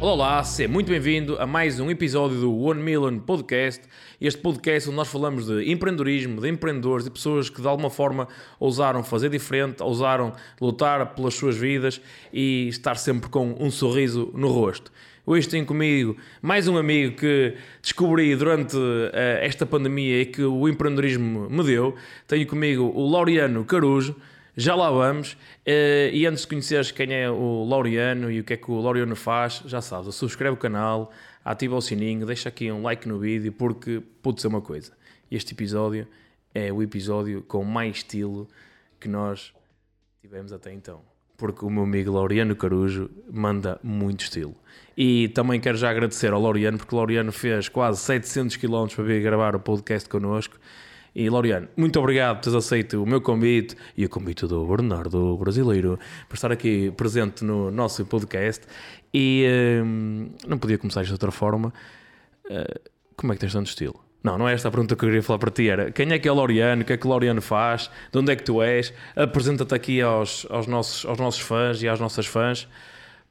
Olá, seja muito bem-vindo a mais um episódio do One Million Podcast. Este podcast onde nós falamos de empreendedorismo, de empreendedores, de pessoas que de alguma forma ousaram fazer diferente, ousaram lutar pelas suas vidas e estar sempre com um sorriso no rosto. Hoje tenho comigo mais um amigo que descobri durante uh, esta pandemia e que o empreendedorismo me deu. Tenho comigo o Laureano Carujo. Já lá vamos. Uh, e antes de conheceres quem é o Laureano e o que é que o Laureano faz, já sabes, subscreve o canal, ativa o sininho, deixa aqui um like no vídeo, porque pode ser uma coisa. Este episódio é o episódio com mais estilo que nós tivemos até então. Porque o meu amigo Laureano Carujo manda muito estilo. E também quero já agradecer ao Laureano, porque o Laureano fez quase 700 km para vir gravar o podcast connosco. E Laureano, muito obrigado por teres aceito o meu convite e o convite do Bernardo Brasileiro para estar aqui presente no nosso podcast. E hum, não podia começar de outra forma. Uh, como é que tens tanto estilo? Não, não é esta a pergunta que eu queria falar para ti. Era quem é que é o Laureano? O que é que o Laureano faz? De onde é que tu és? Apresenta-te aqui aos, aos, nossos, aos nossos fãs e às nossas fãs,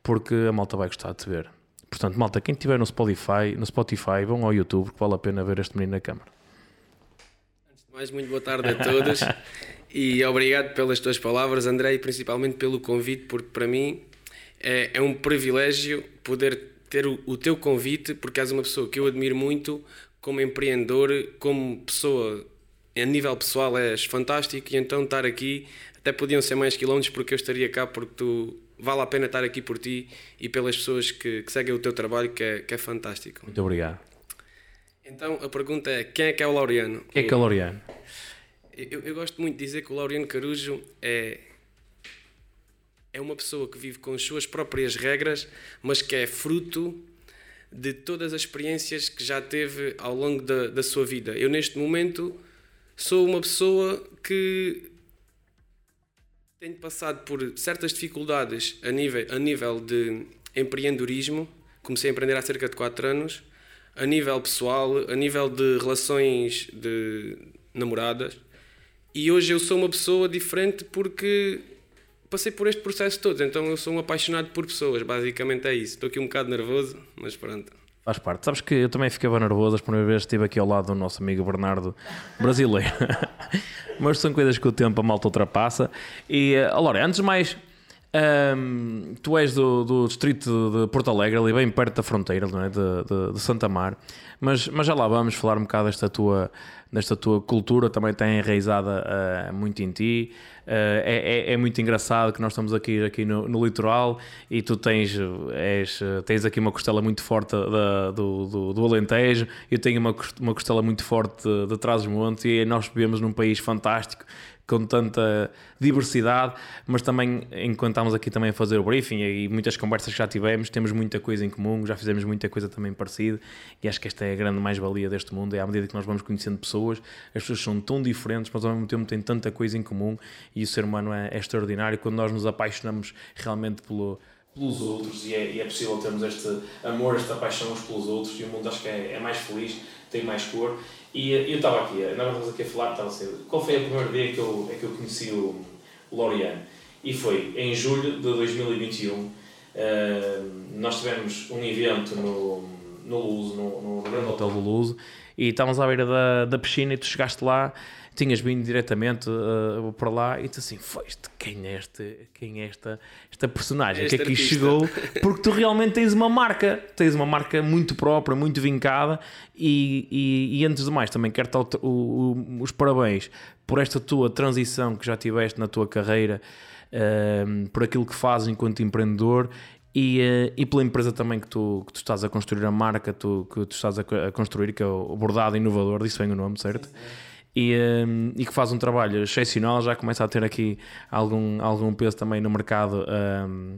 porque a malta vai gostar de te ver. Portanto, malta, quem estiver no Spotify, no Spotify, vão ao YouTube, que vale a pena ver este menino na câmara. Mais muito boa tarde a todos e obrigado pelas tuas palavras, André, e principalmente pelo convite, porque para mim é, é um privilégio poder ter o, o, teu convite, porque és uma pessoa que eu admiro muito como empreendedor, como pessoa a nível pessoal és fantástico e então estar aqui até podiam ser mais quilómetros porque eu estaria cá porque tu vale a pena estar aqui por ti e pelas pessoas que, que seguem o teu trabalho que é, que é fantástico. Muito obrigado. Então a pergunta é: quem é que é o Laureano? Quem é que é o Laureano? Eu, eu gosto muito de dizer que o Laureano Carujo é, é uma pessoa que vive com as suas próprias regras, mas que é fruto de todas as experiências que já teve ao longo da, da sua vida. Eu, neste momento, sou uma pessoa que tenho passado por certas dificuldades a nível, a nível de empreendedorismo. Comecei a empreender há cerca de 4 anos a nível pessoal, a nível de relações de namoradas. E hoje eu sou uma pessoa diferente porque passei por este processo todo. Então eu sou um apaixonado por pessoas, basicamente é isso. Estou aqui um bocado nervoso, mas pronto. Faz parte. Sabes que eu também ficava nervoso a primeira vez que estive aqui ao lado do nosso amigo Bernardo brasileiro. mas são coisas que o tempo a malta ultrapassa. E, agora, antes de mais, um, tu és do, do, distrito de Porto Alegre, ali bem perto da fronteira não é? de, de, de, Santa Mar, mas, mas já lá vamos falar um bocado desta tua, desta tua cultura, também tem enraizada uh, muito em ti. Uh, é, é, é, muito engraçado que nós estamos aqui, aqui no, no litoral e tu tens, és, tens aqui uma costela muito forte da, do, do, do, Alentejo, eu tenho uma, uma costela muito forte de, de Trás-os-Montes e nós vivemos num país fantástico com tanta diversidade, mas também, enquanto estamos aqui também a fazer o briefing e muitas conversas que já tivemos, temos muita coisa em comum, já fizemos muita coisa também parecida e acho que esta é a grande mais-valia deste mundo, é à medida que nós vamos conhecendo pessoas, as pessoas são tão diferentes, mas ao mesmo tempo têm tanta coisa em comum e o ser humano é, é extraordinário. Quando nós nos apaixonamos realmente pelo pelos outros e é, e é, possível termos este amor, esta paixão uns pelos outros e o mundo acho que é, é mais feliz, tem mais cor e eu estava aqui, na verdade aqui a falar, estava assim, qual foi a primeira dia que eu, é que eu conheci o, o Loriano? E foi em julho de 2021, uh, nós tivemos um evento no, no Luso, no, no Grande Hotel do Luso, e estávamos à beira da, da piscina e tu chegaste lá tinhas vindo diretamente uh, para lá e tu assim, foste, quem é, este, quem é esta, esta personagem este que aqui artista. chegou? Porque tu realmente tens uma marca, tens uma marca muito própria, muito vincada e, e, e antes de mais também quero dar os parabéns por esta tua transição que já tiveste na tua carreira, uh, por aquilo que fazes enquanto empreendedor e, uh, e pela empresa também que tu, que tu estás a construir a marca tu, que tu estás a, a construir, que é o Bordado Inovador, disse bem o nome, certo? Sim, sim e, um, e que faz um trabalho excepcional, já começa a ter aqui algum, algum peso também no mercado um,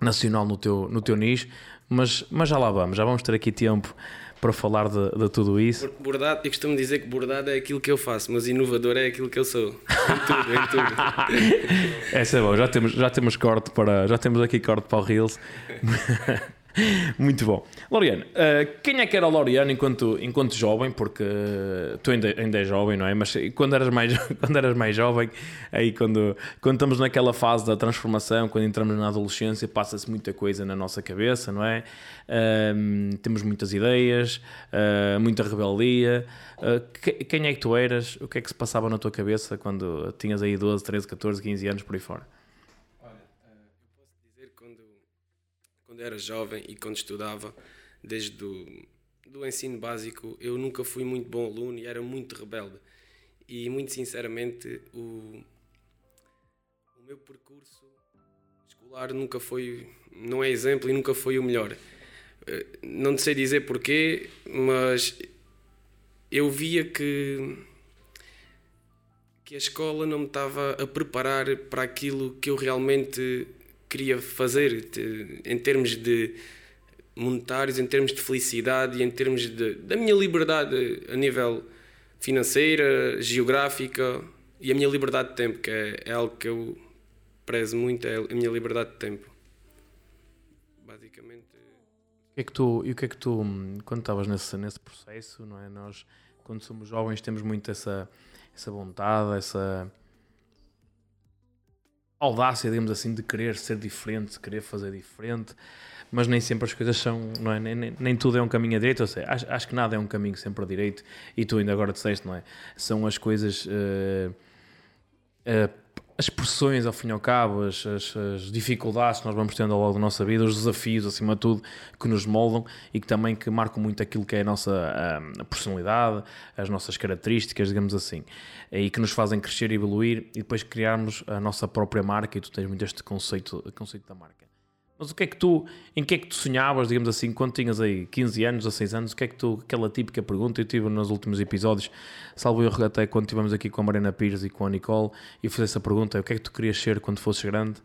nacional no teu, no teu nicho, mas, mas já lá vamos, já vamos ter aqui tempo para falar de, de tudo isso. Bordado, eu costumo dizer que bordado é aquilo que eu faço, mas inovador é aquilo que eu sou. Em tudo, em tudo. Essa é bom, já temos, já temos corte para. Já temos aqui corte para o Reels. Muito bom. Loriano, uh, quem é que era o Loriano enquanto, enquanto jovem? Porque uh, tu ainda, ainda és jovem, não é? Mas quando eras mais, quando eras mais jovem, aí quando, quando estamos naquela fase da transformação, quando entramos na adolescência, passa-se muita coisa na nossa cabeça, não é? Uh, temos muitas ideias, muita rebeldia. Que, quem é que tu eras? O que é que se passava na tua cabeça quando tinhas aí 12, 13, 14, 15 anos por aí fora? Quando era jovem e quando estudava, desde do, do ensino básico, eu nunca fui muito bom aluno e era muito rebelde. E muito sinceramente, o, o meu percurso escolar nunca foi, não é exemplo e nunca foi o melhor. Eh, não sei dizer porquê, mas eu via que que a escola não me estava a preparar para aquilo que eu realmente queria fazer em termos de monetários, em termos de felicidade e em termos de, da minha liberdade a nível financeira, geográfica e a minha liberdade de tempo, que é, é algo que eu prezo muito, é a minha liberdade de tempo. Basicamente. O que é que tu, e o que é que tu, quando estavas nesse, nesse processo, não é? Nós, quando somos jovens, temos muito essa, essa vontade, essa audácia, digamos assim, de querer ser diferente, de querer fazer diferente, mas nem sempre as coisas são, não é? Nem, nem, nem tudo é um caminho a direito, ou seja, acho, acho, que nada é um caminho sempre a direito, e tu ainda agora disseste, não é? São as coisas. Uh, uh, as pressões, ao fim e ao cabo, as, as, as, dificuldades que nós vamos tendo ao longo da nossa vida, os desafios, acima de tudo, que nos moldam e que também que marcam muito aquilo que é a nossa a, a personalidade, as nossas características, digamos assim, e que nos fazem crescer e evoluir e depois criarmos a nossa própria marca e tu tens muito este conceito, conceito da marca. Mas o que é que tu, em que é que tu sonhavas, digamos assim, quando tinhas aí 15 anos, 16 anos, o que é que tu, aquela típica pergunta, eu tive nos últimos episódios, salvo eu até quando estivemos aqui com a Mariana Pires e com a Nicole, e fiz essa pergunta, o que é que tu querias ser quando fosses grande?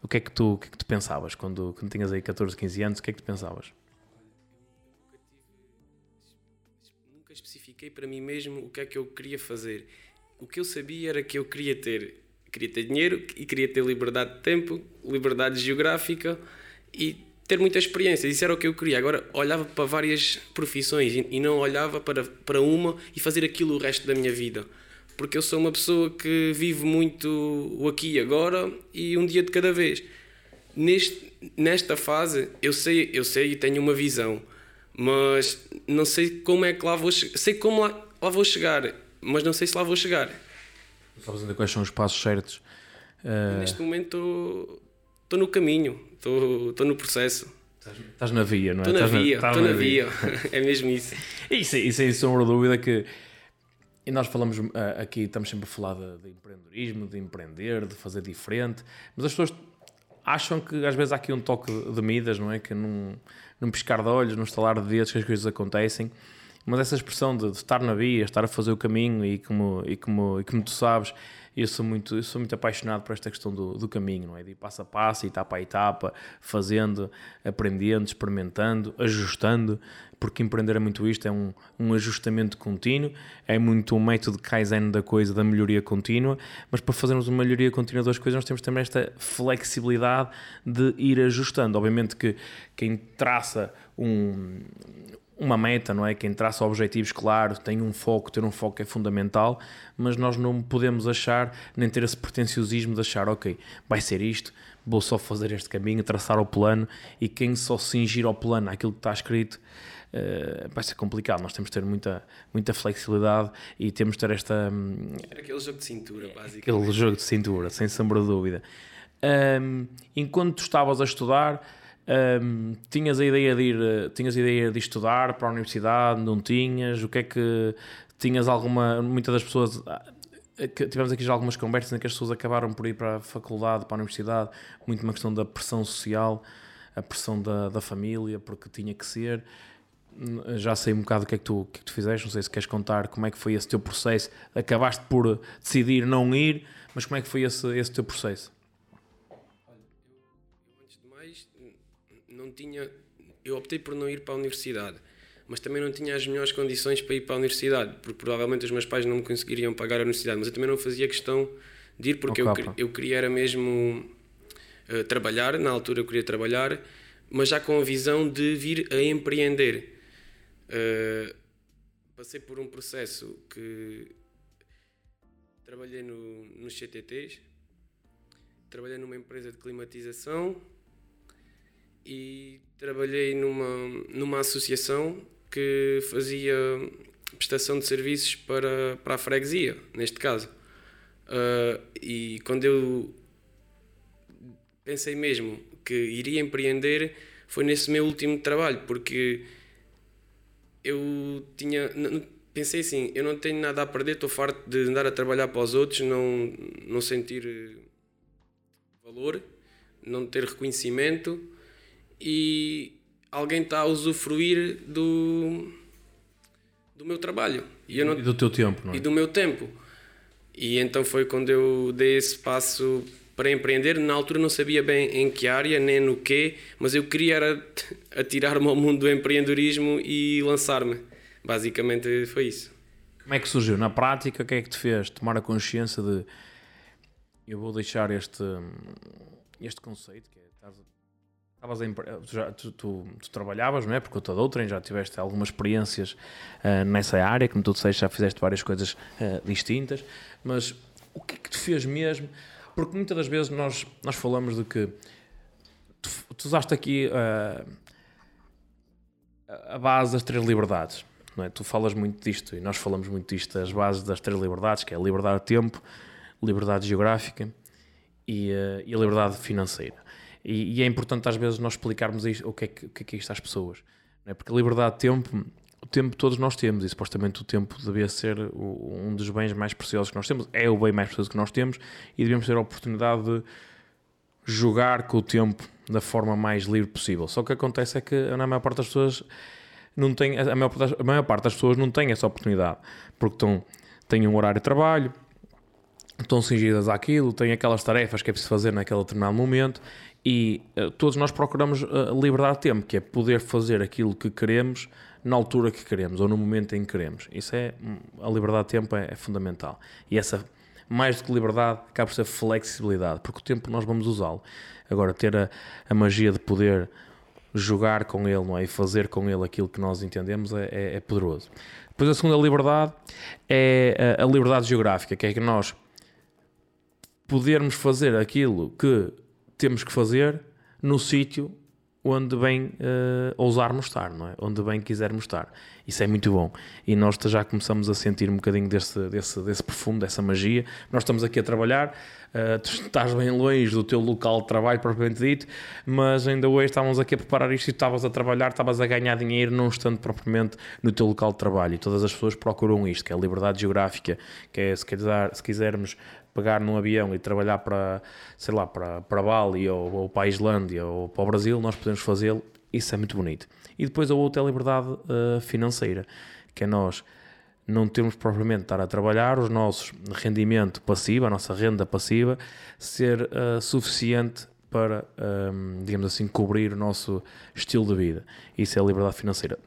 O que é que tu, o que é que tu pensavas quando, quando tinhas aí 14, 15 anos, o que é que tu pensavas? Nunca especifiquei para mim mesmo o que é que eu queria fazer. O que eu sabia era que eu queria ter Queria ter dinheiro e queria ter liberdade de tempo, liberdade geográfica e ter muita experiência. Isso era o que eu queria. Agora olhava para várias profissões e não olhava para, para uma e fazer aquilo o resto da minha vida. Porque eu sou uma pessoa que vive muito o aqui e agora e um dia de cada vez. Neste, nesta fase, eu sei, eu sei e tenho uma visão, mas não sei como é que lá vou Sei como lá, lá vou chegar, mas não sei se lá vou chegar. Sabes ainda quais são os passos certos? Uh... Neste momento estou no caminho, estou no processo. Estás na via, não é? Estou na via, estou na, na via. é mesmo isso. Isso, isso é sombra de dúvida que. E nós falamos uh, aqui, estamos sempre a falar de, de, empreendedorismo, de empreender, de fazer diferente, mas as pessoas acham que às vezes há aqui um toque de Midas, não é? Que num, num piscar de olhos, num estalar de dedos que as coisas acontecem. Mas essa expressão de, de, estar na via, estar a fazer o caminho e como, e como, e como tu sabes, eu sou muito, eu sou muito apaixonado por esta questão do, do caminho, não é? De passo a passo, etapa a etapa, fazendo, aprendendo, experimentando, ajustando, porque empreender é muito isto, é um, um ajustamento contínuo, é muito um método Kaizen da coisa, da melhoria contínua, mas para fazermos uma melhoria contínua das coisas nós temos também esta flexibilidade de ir ajustando. Obviamente que quem traça um, uma meta, não é? Quem traça objetivos claros, tem um foco, ter um foco é fundamental, mas nós não podemos achar, nem ter esse pretenciosismo de achar, ok, vai ser isto, vou só fazer este caminho, traçar o plano e quem só se ingir ao plano, aquilo que está escrito, uh, vai ser complicado. Nós temos de ter muita, muita flexibilidade e temos de ter esta. Um, Era aquele jogo de cintura, basicamente. Aquele jogo de cintura, sem sombra de dúvida. Um, enquanto tu estavas a estudar um, tinhas a ideia de ir, tinhas a ideia de estudar para a universidade, não tinhas? O que é que tinhas alguma, muitas das pessoas ah, eh, tivemos aqui já algumas conversas em que as pessoas acabaram por ir para a faculdade, para a universidade, muito uma questão da pressão social, a pressão da, da família, porque tinha que ser. Hum, já sei um bocado o que é que tu, que é que tu fizeste, não sei se queres contar como é que foi esse teu processo. Acabaste por decidir não ir, mas como é que foi esse, esse teu processo? Tinha. Eu optei por não ir para a universidade, mas também não tinha as melhores condições para ir para a universidade, porque provavelmente os meus pais não me conseguiriam pagar a universidade, mas eu também não fazia questão de ir, porque eu, eu queria era mesmo uh, trabalhar, na altura eu queria trabalhar, mas já com a visão de vir a empreender. Uh, passei por um processo que trabalhei no, nos CTTs, trabalhei numa empresa de climatização e trabalhei numa, numa associação que fazia prestação de serviços para, para a freguesia, neste caso. Uh, e quando eu pensei mesmo que iria empreender, foi nesse meu último trabalho, porque eu tinha. Pensei assim: eu não tenho nada a perder, estou farto de andar a trabalhar para os outros, não, não sentir valor, não ter reconhecimento e alguém está a usufruir do, do meu trabalho. E, não, e do teu tempo, não é? E do meu tempo. E então foi quando eu dei esse passo para empreender. Na altura não sabia bem em que área, nem no quê, mas eu queria atirar-me ao mundo do empreendedorismo e lançar-me. Basicamente foi isso. Como é que surgiu? Na prática, o que é que te fez tomar a consciência de eu vou deixar este, este conceito que é Estavas em, tu, tu, tu, trabalhavas, não é? Porque eu estou outrem, já tiveste algumas experiências uh, nessa área, como tu disseste, já fizeste várias coisas uh, distintas, mas o que é que te fez mesmo? Porque muitas das vezes nós, nós falamos de que tu, tu usaste aqui uh, a base das três liberdades, não é? Tu falas muito disto e nós falamos muito disto, as bases das três liberdades, que é a liberdade de tempo, liberdade geográfica e, e a liberdade financeira. E, e, é importante às vezes nós explicarmos isto, o, que é que, o que é que é isto às pessoas. É? Porque a liberdade de tempo, o tempo todos nós temos, e supostamente o tempo devia ser o, um dos bens mais preciosos que nós temos, é o bem mais precioso que nós temos, e devemos ter a oportunidade de jogar com o tempo da forma mais livre possível. Só que acontece é que na maior parte das pessoas não tem, a maior, a maior parte das pessoas não tem essa oportunidade, porque estão, têm um horário de trabalho, estão cingidas àquilo, têm aquelas tarefas que é preciso fazer naquele determinado momento e uh, todos nós procuramos uh, liberdade de tempo, que é poder fazer aquilo que queremos na altura que queremos ou no momento em que queremos. Isso é hum, a liberdade de tempo é, é fundamental. E essa mais do que liberdade acaba por ser flexibilidade, porque o tempo nós vamos usá-lo. Agora ter a, a, magia de poder jogar com ele, não é? E fazer com ele aquilo que nós entendemos é, é, é poderoso. Depois a segunda liberdade é a, a liberdade geográfica, que é que nós podermos fazer aquilo que temos que fazer no sítio onde bem uh, ousarmos estar, não é? Onde bem quisermos estar. Isso é muito bom. E nós já começamos a sentir um bocadinho desse, desse, desse perfume, dessa magia. Nós estamos aqui a trabalhar, uh, tu estás bem longe do teu local de trabalho, propriamente dito, mas ainda hoje estávamos aqui a preparar isto e estavas a trabalhar, estavas a ganhar dinheiro, não estando propriamente no teu local de trabalho. E todas as pessoas procuram isto, que é a liberdade geográfica, que é, se, quiser, se quisermos pegar num avião e trabalhar para, sei lá, para, para Bali ou, ou para a Islândia ou para o Brasil, nós podemos fazê-lo. Isso é muito bonito. E depois a outra é a liberdade uh, financeira, que é nós não temos propriamente de estar a trabalhar, os nossos rendimento passivo, a nossa renda passiva, ser uh, suficiente para, um, ehm, digamos assim, cobrir o nosso estilo de vida. Isso é a liberdade financeira.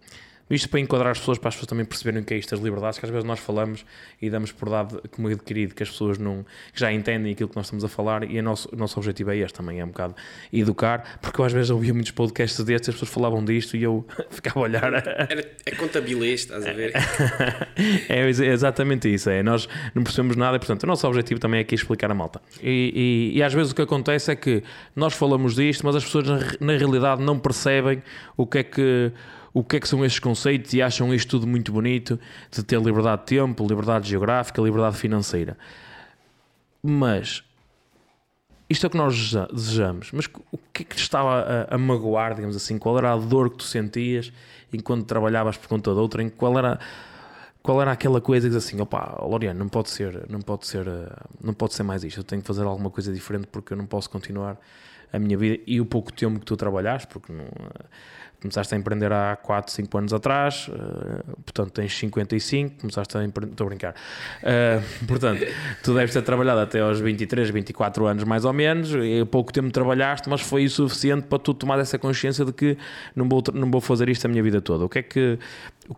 Isto para enquadrar as pessoas, para as pessoas também perceberem o que é isto das liberdades, que às vezes nós falamos e damos por dado como adquirido que as pessoas não, já entendem aquilo que nós estamos a falar e o nosso, o nosso objetivo é este também, é um bocado educar, porque eu às vezes ouvia muitos podcasts destes, as pessoas falavam disto e eu ficava a olhar. Era, é contabilês, estás a ver? é exatamente isso, é, nós não percebemos nada, portanto o nosso objetivo também é aqui explicar a malta. E, e, e às vezes o que acontece é que nós falamos disto, mas as pessoas na, na realidade não percebem o que é que o que é que são estes conceitos e acham isto tudo muito bonito de ter liberdade de tempo, liberdade geográfica, liberdade financeira. Mas isto é o que nós desejamos. Mas o que é que te estava a, a, magoar, digamos assim? Qual era a dor que tu sentias enquanto trabalhavas por conta de outra? Qual era, qual era aquela coisa que diz assim, opá, Loriano, não pode ser, não pode ser, não pode ser mais isto. Eu tenho que fazer alguma coisa diferente porque eu não posso continuar a minha vida e o pouco tempo que tu trabalhaste, porque não, começaste a empreender há 4, 5 anos atrás, uh, portanto tens 55, começaste a empreender, estou a brincar, uh, portanto, tu deves ter trabalhado até aos 23, 24 anos mais ou menos, e pouco tempo trabalhaste, mas foi o suficiente para tu tomar essa consciência de que não vou, não vou fazer isto a minha vida toda. O que é que, o,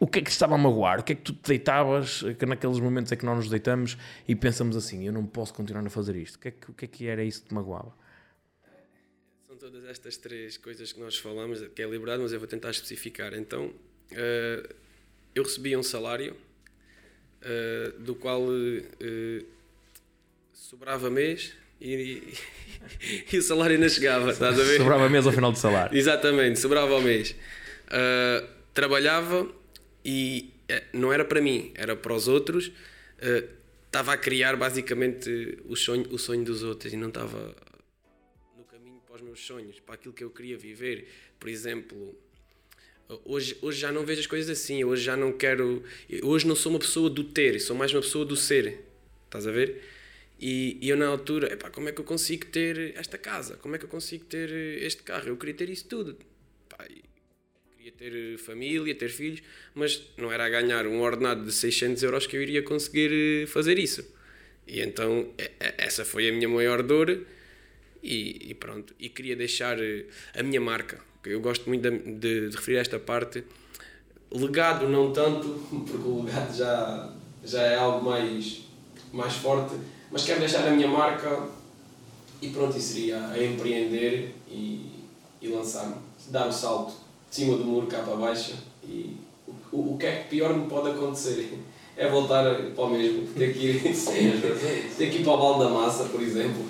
o que é que te estava a magoar? O que é que tu te deitavas, que naqueles momentos é que nós nos deitamos e pensamos assim, eu não posso continuar a fazer isto? O que é que, o que, é que era isso que te magoava? Todas estas três coisas que nós falamos, que é liberdade, mas eu vou tentar especificar. Então, uh, eu recebia um salário uh, do qual uh, sobrava mês e, e, o salário ainda chegava, estás a ver? Sobrava mês ao final do salário. Exatamente, sobrava ao mês. trabalhava e não era para mim, era para os outros. Estava a criar basicamente o sonho, o sonho dos outros e não estava meus sonhos, para aquilo que eu queria viver. Por exemplo, hoje, hoje já não vejo as coisas assim, hoje já não quero. Hoje não sou uma pessoa do ter, sou mais uma pessoa do ser. Estás a ver? E, e eu na altura, epá, como é que eu consigo ter esta casa? Como é que eu consigo ter este carro? Eu queria ter isso tudo. Queria ter família, ter filhos, mas não era a ganhar um ordenado de 600 euros que eu iria conseguir fazer isso. E então essa foi a minha maior dor e, e, pronto. E queria deixar eh, a minha marca. Eu gosto muito de, de, de, referir esta parte. Legado, não tanto, porque o legado já, já é algo mais, mais forte, mas quero deixar a minha marca e pronto, isso seria a empreender e, e lançar-me. Dar o salto de cima do muro cá para baixo e o, o que é que pior me pode acontecer? É voltar para o mesmo, ter que ir, ter que ir para o balde da massa, por exemplo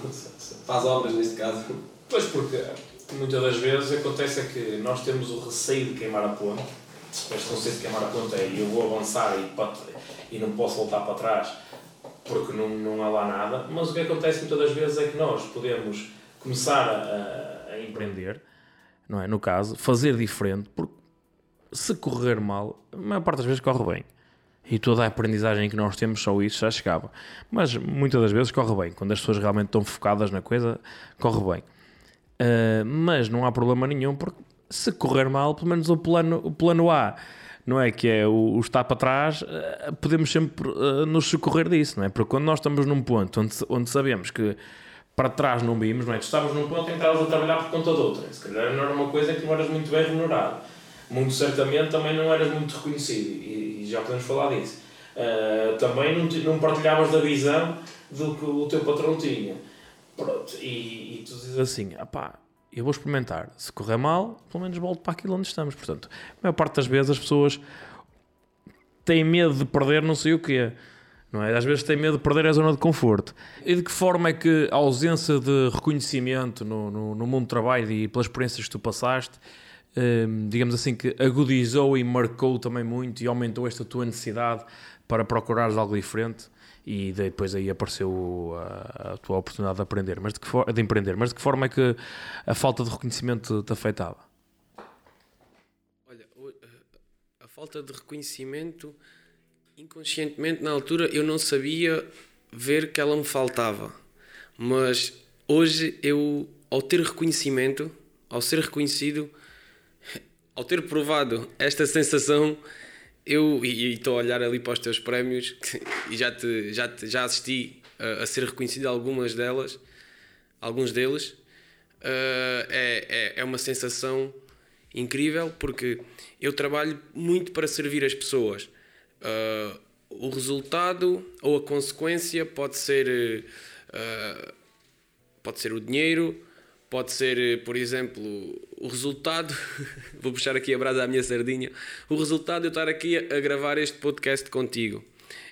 faz obras neste caso. Pois, porque muitas das vezes acontece é que nós temos o receio de queimar a ponte. Este conceito de queimar a ponte é eu vou avançar e, e não posso voltar para trás porque não, não há lá nada. Mas o que acontece muitas das vezes é que nós podemos começar a, a empreender, não é? No caso, fazer diferente, porque se correr mal, a maior parte das vezes corre bem e toda a aprendizagem que nós temos, só isso já chegava. Mas muitas das vezes corre bem, quando as pessoas realmente estão focadas na coisa, corre bem. Uh, mas não há problema nenhum, porque se correr mal, pelo menos o plano, o plano A, não é? Que é o, o estar para trás, uh, podemos sempre uh, nos socorrer disso, não é? Porque quando nós estamos num ponto onde, onde sabemos que para trás não vimos, não é? Tu estavas num ponto em que estavas a trabalhar por conta de outra, se calhar não era uma coisa que não eras muito bem remunerado. Muito certamente também não eras muito reconhecido. E, já podemos falar disso. Uh, também não, não partilhavas da visão do que o teu patrão tinha. Pronto, e, e tu dizes assim, pá, eu vou experimentar. Se correr mal, pelo menos volto para aquilo onde estamos. Portanto, a maior parte das vezes as pessoas têm medo de perder não sei o quê. Não é? Às vezes têm medo de perder a zona de conforto. E de que forma é que a ausência de reconhecimento no, no, no mundo do trabalho e pelas experiências que tu passaste Digamos assim, que agudizou e marcou também muito e aumentou esta tua necessidade para procurares algo diferente e depois aí apareceu a, a tua oportunidade de aprender, mas de, que for, de empreender. Mas de que forma é que a falta de reconhecimento te afetava? Olha, a falta de reconhecimento, inconscientemente na altura eu não sabia ver que ela me faltava, mas hoje eu, ao ter reconhecimento, ao ser reconhecido, ao ter provado esta sensação, eu e estou a olhar ali para os teus prémios e já te, já te, já assisti a, a ser reconhecido algumas delas, alguns deles. Uh, é, é, é uma sensação incrível porque eu trabalho muito para servir as pessoas. Uh, o resultado ou a consequência pode ser uh, pode ser o dinheiro, Pode ser, eh, por exemplo, o resultado. vou puxar aqui a brasa à minha sardinha. O resultado de eu estar aqui a gravar este podcast contigo.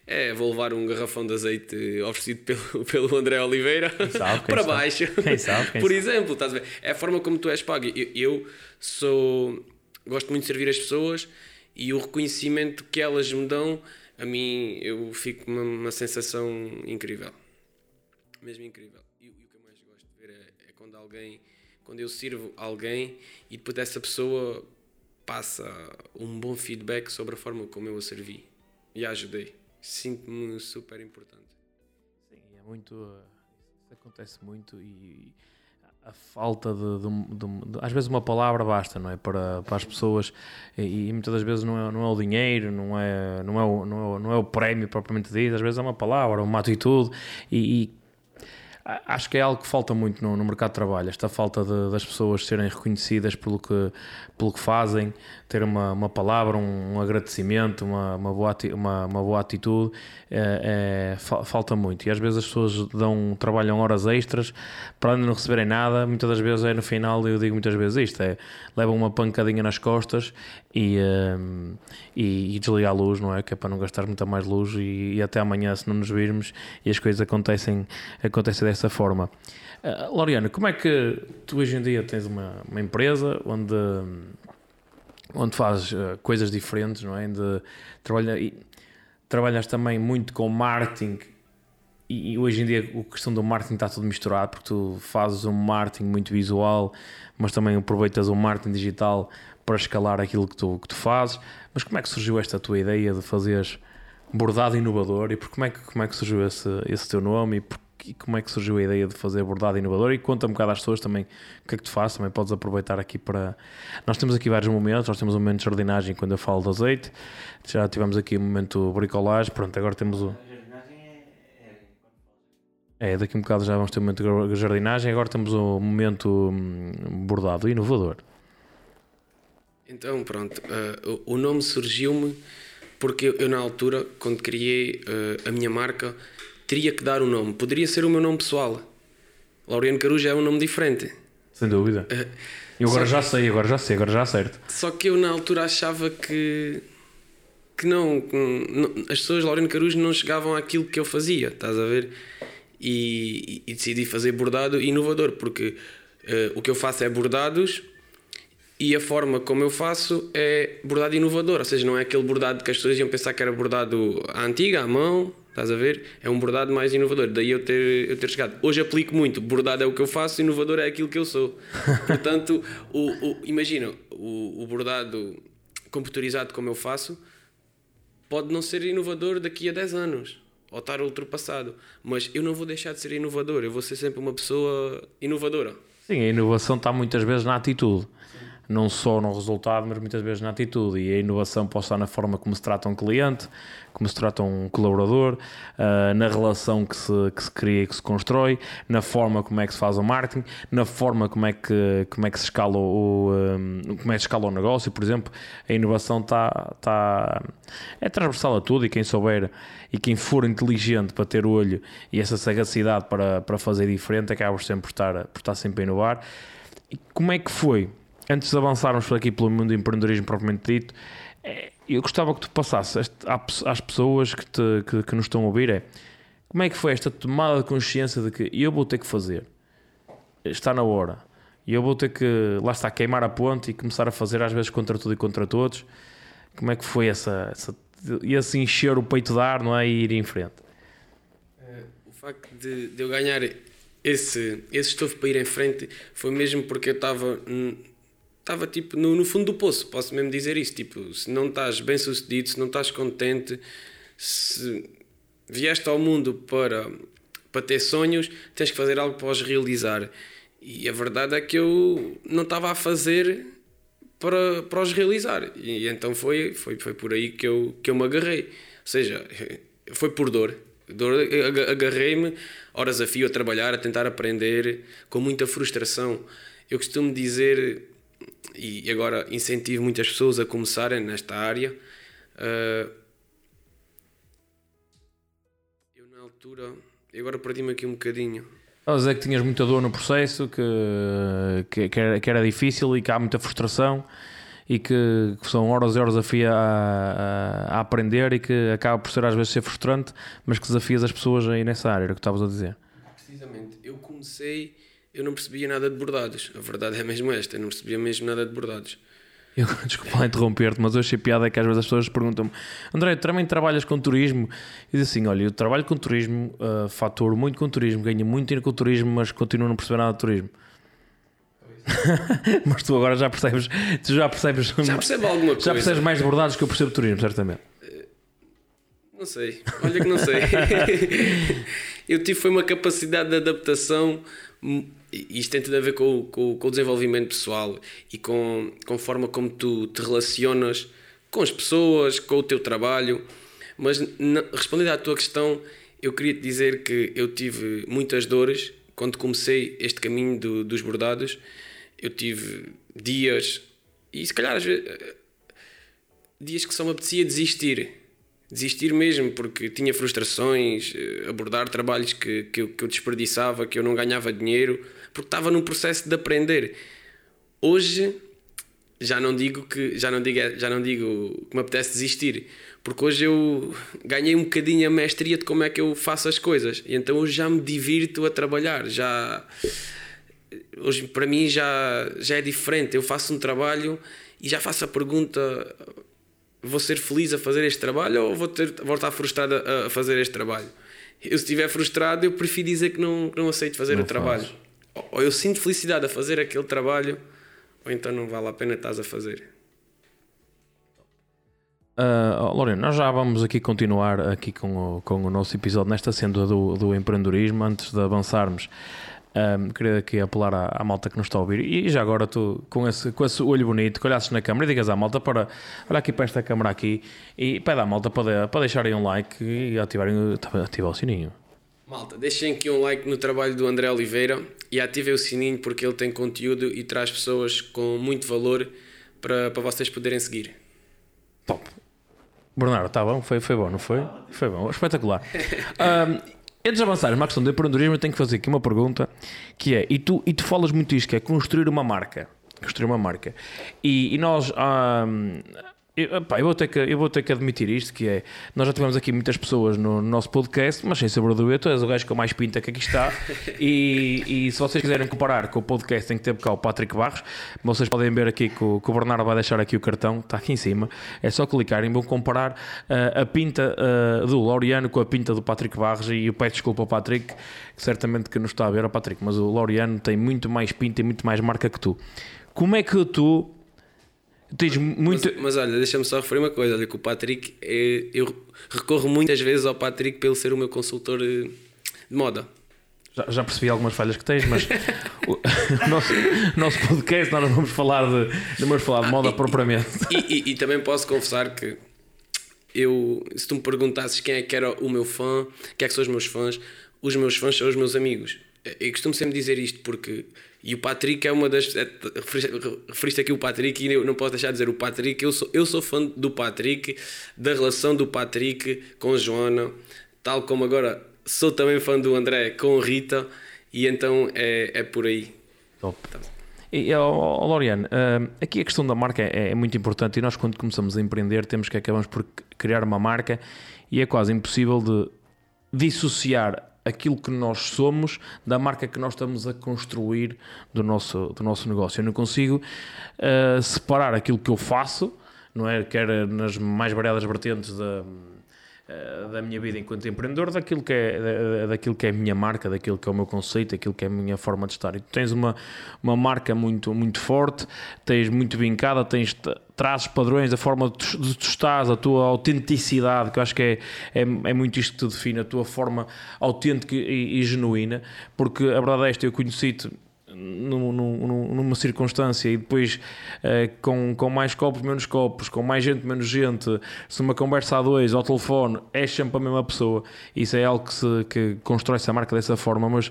É, vou levar um garrafão de azeite oferecido pelo, pelo André Oliveira sabe, para sabe. baixo. Quem sabe, quem Por exemplo, estás a ver? É a forma como tu és pago. Eu, eu sou. Gosto muito de servir as pessoas e o reconhecimento que elas me dão, a mim, eu fico uma, uma sensação incrível. Mesmo incrível alguém, quando eu sirvo alguém e depois essa pessoa passa um bom feedback sobre a forma como eu a servi e a ajudei. Sinto-me super importante. Sim, é muito. Isso acontece muito e a falta de, de, de, de, às vezes uma palavra basta não é para, para as pessoas e, e, muitas das vezes não é, não é o dinheiro não é não é o, não é, o, não é o prémio propriamente dito às vezes é uma palavra uma atitude e, e acho que é algo que falta muito no, no mercado de trabalho, esta falta de, das pessoas serem reconhecidas pelo que, pelo que fazem, ter uma, uma palavra, um, um agradecimento, uma, uma, boa, uma, uma boa atitude, é, é, falta muito. E às vezes as pessoas dão, trabalham horas extras para não receberem nada, muitas das vezes é no final, eu digo muitas vezes isto, é levam uma pancadinha nas costas e, um, e, e desligar a luz, não é? Que é para não gastar muita mais luz e, e, até amanhã se não nos virmos e as coisas acontecem, acontecem dessa forma. Uh, Loriano, como é que tu hoje em dia tens uma, uma empresa onde onde fazes uh, coisas diferentes, não é? De, trabalha, e, trabalhas também muito com marketing e, e, hoje em dia a questão do marketing está tudo misturado porque tu fazes um marketing muito visual, mas também aproveitas o marketing digital para escalar aquilo que tu, que tu fazes. Mas como é que surgiu esta tua ideia de fazeres bordado inovador e por, como, é que, como é que surgiu esse, esse teu nome e por, e como é que surgiu a ideia de fazer bordado inovador e conta um bocado às pessoas também o que é que tu fazes, também podes aproveitar aqui para... Nós temos aqui vários momentos, nós temos um momento de jardinagem quando eu falo de azeite, já tivemos aqui um momento bricolagem, pronto, agora temos o... É, daqui um bocado já vamos ter um momento de jardinagem, agora temos o momento hum, bordado inovador. Então, pronto, uh, o nome surgiu-me porque eu, na altura, quando criei uh, a minha marca, teria que dar um nome. Poderia ser o meu nome pessoal. Laureano Caruja é um nome diferente. Sem dúvida. Uh, eu agora já sei, agora já sei, agora já certo. Só que eu na altura achava que que não, não as pessoas Laureano Caruja não chegavam àquilo que eu fazia, estás a ver? E, e, e decidi fazer bordado inovador, porque uh, o que eu faço é bordados e a forma como eu faço é bordado inovador, ou seja, não é aquele bordado que as pessoas iam pensar que era bordado à antiga, à mão, estás a ver? É um bordado mais inovador, daí eu ter, eu ter chegado. Hoje aplico muito, bordado é o que eu faço, inovador é aquilo que eu sou. Portanto, o, o, imagina, o, o bordado computarizado como eu faço pode não ser inovador daqui a 10 anos ou estar ultrapassado, mas eu não vou deixar de ser inovador, eu vou ser sempre uma pessoa inovadora. Sim, a inovação está muitas vezes na atitude. Não só no resultado, mas muitas vezes na atitude. E a inovação pode estar na forma como se trata um cliente, como se trata um colaborador, uh, na relação que se, que se cria e que se constrói, na forma como é que se faz o marketing, na forma como é que, como é que se escala o, um, ah, como é que se escala o negócio. Por exemplo, a inovação está, está, é transversal a tudo e quem souber e quem for inteligente para ter olho e essa sagacidade para, para fazer diferente acaba sempre por estar, por estar sempre a inovar. E como é que foi? antes de avançarmos por aqui pelo mundo do empreendedorismo propriamente dito, eu gostava que tu passasses às pessoas que, te, que, que nos estão a ouvir é como é que foi esta tomada de consciência de que eu vou ter que fazer, está na hora, e eu vou ter que, lá está, queimar a ponte e começar a fazer às vezes contra tudo e contra todos. Como é que foi essa, essa e assim encher o peito de ar, não é? E ir em frente. Uh, o facto de, de, eu ganhar esse, esse estofo para ir em frente foi mesmo porque eu estava estava tipo no, no, fundo do poço, posso mesmo dizer isso. Tipo, se não estás bem sucedido, se não estás contente, se vieste ao mundo para, para ter sonhos, tens que fazer algo para os realizar. E a verdade é que eu não estava a fazer para, para os realizar. E, e então foi, foi, foi por aí que eu, que eu me agarrei. Ou seja, foi por dor. Agarrei-me horas a fio a trabalhar, a tentar aprender, com muita frustração. Eu costumo dizer e agora incentivo muitas pessoas a começarem nesta área. Uh, eu na altura, agora perdi-me aqui um bocadinho. Estavas a dizer que tinhas muita dor no processo, que, que, era, que era difícil e que há muita frustração e que, que são horas e horas a fio a, a, a, aprender e que acaba por ser às vezes ser frustrante, mas que desafias as pessoas aí nessa área, era o que estavas a dizer. Precisamente, eu comecei eu não percebia nada de bordados. A verdade é mesmo esta, eu não percebia mesmo nada de bordados. Eu, desculpa interromper-te, mas eu achei piada que às vezes as pessoas perguntam-me André, tu também trabalhas com turismo? E diz assim, olha, eu trabalho com turismo, uh, faturo muito com turismo, ganho muito dinheiro com turismo, mas continuo a não perceber nada de turismo. mas tu agora já percebes, tu já percebes, já percebo alguma coisa. Já percebes mais de bordados que eu percebo de turismo, certamente. Não sei, olha que não sei. eu tive foi uma capacidade de adaptação isto tem tudo a ver com, com, com, o desenvolvimento pessoal e com, com a forma como tu te relacionas com as pessoas, com o teu trabalho. Mas respondendo à tua questão, eu queria te dizer que eu tive muitas dores quando comecei este caminho do, dos bordados, eu tive dias, e se calhar às vezes, dias que só me apetecia desistir. Desistir mesmo, porque tinha frustrações, eh, abordar trabalhos que, que, eu, que eu desperdiçava, que eu não ganhava dinheiro, porque estava num processo de aprender. Hoje já não digo que já não digo, já não digo que me apetece desistir, porque hoje eu ganhei um bocadinho a mestria de como é que eu faço as coisas, e então hoje já me divirto a trabalhar, já hoje para mim já, já é diferente. Eu faço um trabalho e já faço a pergunta: vou ser feliz a fazer este trabalho ou vou, ter, vou estar frustrado a, fazer este trabalho? Eu, se estiver frustrado, eu prefiro dizer que não, que não aceito fazer não o trabalho. Ou eu sinto felicidade a fazer aquele trabalho, ou então não vale a pena estás a fazer. Uh, Lorena, nós já vamos aqui continuar aqui com o, com o nosso episódio nesta senda do, do empreendedorismo. Antes de avançarmos, um, queria aqui apelar à, à, malta que nos está a ouvir. E já agora tu, com esse, com esse olho bonito, que olhasses na câmera e digas à malta para olhar aqui para esta câmera aqui e pede à malta para, para deixarem um like e ativarem ativar o sininho. Malta, deixem aqui um like no trabalho do André Oliveira e ativem o sininho porque ele tem conteúdo e traz pessoas com muito valor para, para vocês poderem seguir. Top. Bernardo, está bom? Foi, foi bom, não foi? Foi bom, espetacular. um, Antes de avançarmos na questão do empreendedorismo, eu tenho que fazer aqui uma pergunta que é, e tu, e tu falas muito isto, que é construir uma marca. Construir uma marca. E, e nós, hum, eu, pá, eu, vou ter que, eu vou ter que admitir isto, que é, nós já tivemos aqui muitas pessoas no, no nosso podcast, mas sem saber do tu és o gajo com mais pinta que aqui está, e, e, se vocês quiserem comparar com o podcast, tem que ter cá o Patrick Barros, vocês podem ver aqui que o, que o Bernardo vai deixar aqui o cartão, está aqui em cima, é só clicarem, vão comparar uh, a pinta uh, do Laureano com a pinta do Patrick Barros, e eu peço desculpa ao Patrick, que certamente que não está a ver, o Patrick, mas o Laureano tem muito mais pinta e muito mais marca que tu. Como é que tu Tens muito. Mas, mas olha, deixa-me só referir uma coisa: olha, que o Patrick, é, eu recorro muitas vezes ao Patrick pelo ser o meu consultor eh, de moda. Já, já percebi algumas falhas que tens, mas o, o nosso, nosso podcast nós não vamos falar de, não vamos falar de moda ah, e, propriamente. E, e, e, também posso confessar que eu, se tu me perguntasses quem é que era o meu fã, quem é que são os meus fãs, os meus fãs são os meus amigos. Eu costumo sempre dizer isto porque e o Patrick é uma das. É, referiste aqui o Patrick e eu não posso deixar de dizer o Patrick. Eu sou, eu sou fã do Patrick, da relação do Patrick com a Joana, tal como agora sou também fã do André com a Rita, e então é, é por aí. Top. Tá. E, oh, Loriane, uh, aqui a questão da marca é, é, muito importante e nós, quando começamos a empreender, temos que acabamos por criar uma marca e é quase impossível de dissociar aquilo que nós somos da marca que nós estamos a construir do nosso, do nosso negócio. Eu não consigo uh, separar aquilo que eu faço, não é? Quer nas mais variadas vertentes da da minha vida enquanto empreendedor, daquilo que, é, daquilo que é a minha marca, daquilo que é o meu conceito, daquilo que é a minha forma de estar. E tu tens uma, uma marca muito, muito forte, tens muito vincada, tens traços padrões, a forma de tu estás, a tua autenticidade, que eu acho que é, é, é muito isto que te define, a tua forma autêntica e, e genuína, porque a verdade é esta, eu conheci-te numa circunstância e depois uh, com, com mais copos, menos copos, com mais gente, menos gente, se uma conversa a dois ao telefone é sempre a mesma pessoa, isso é algo que, se, que constrói-se a marca dessa forma, mas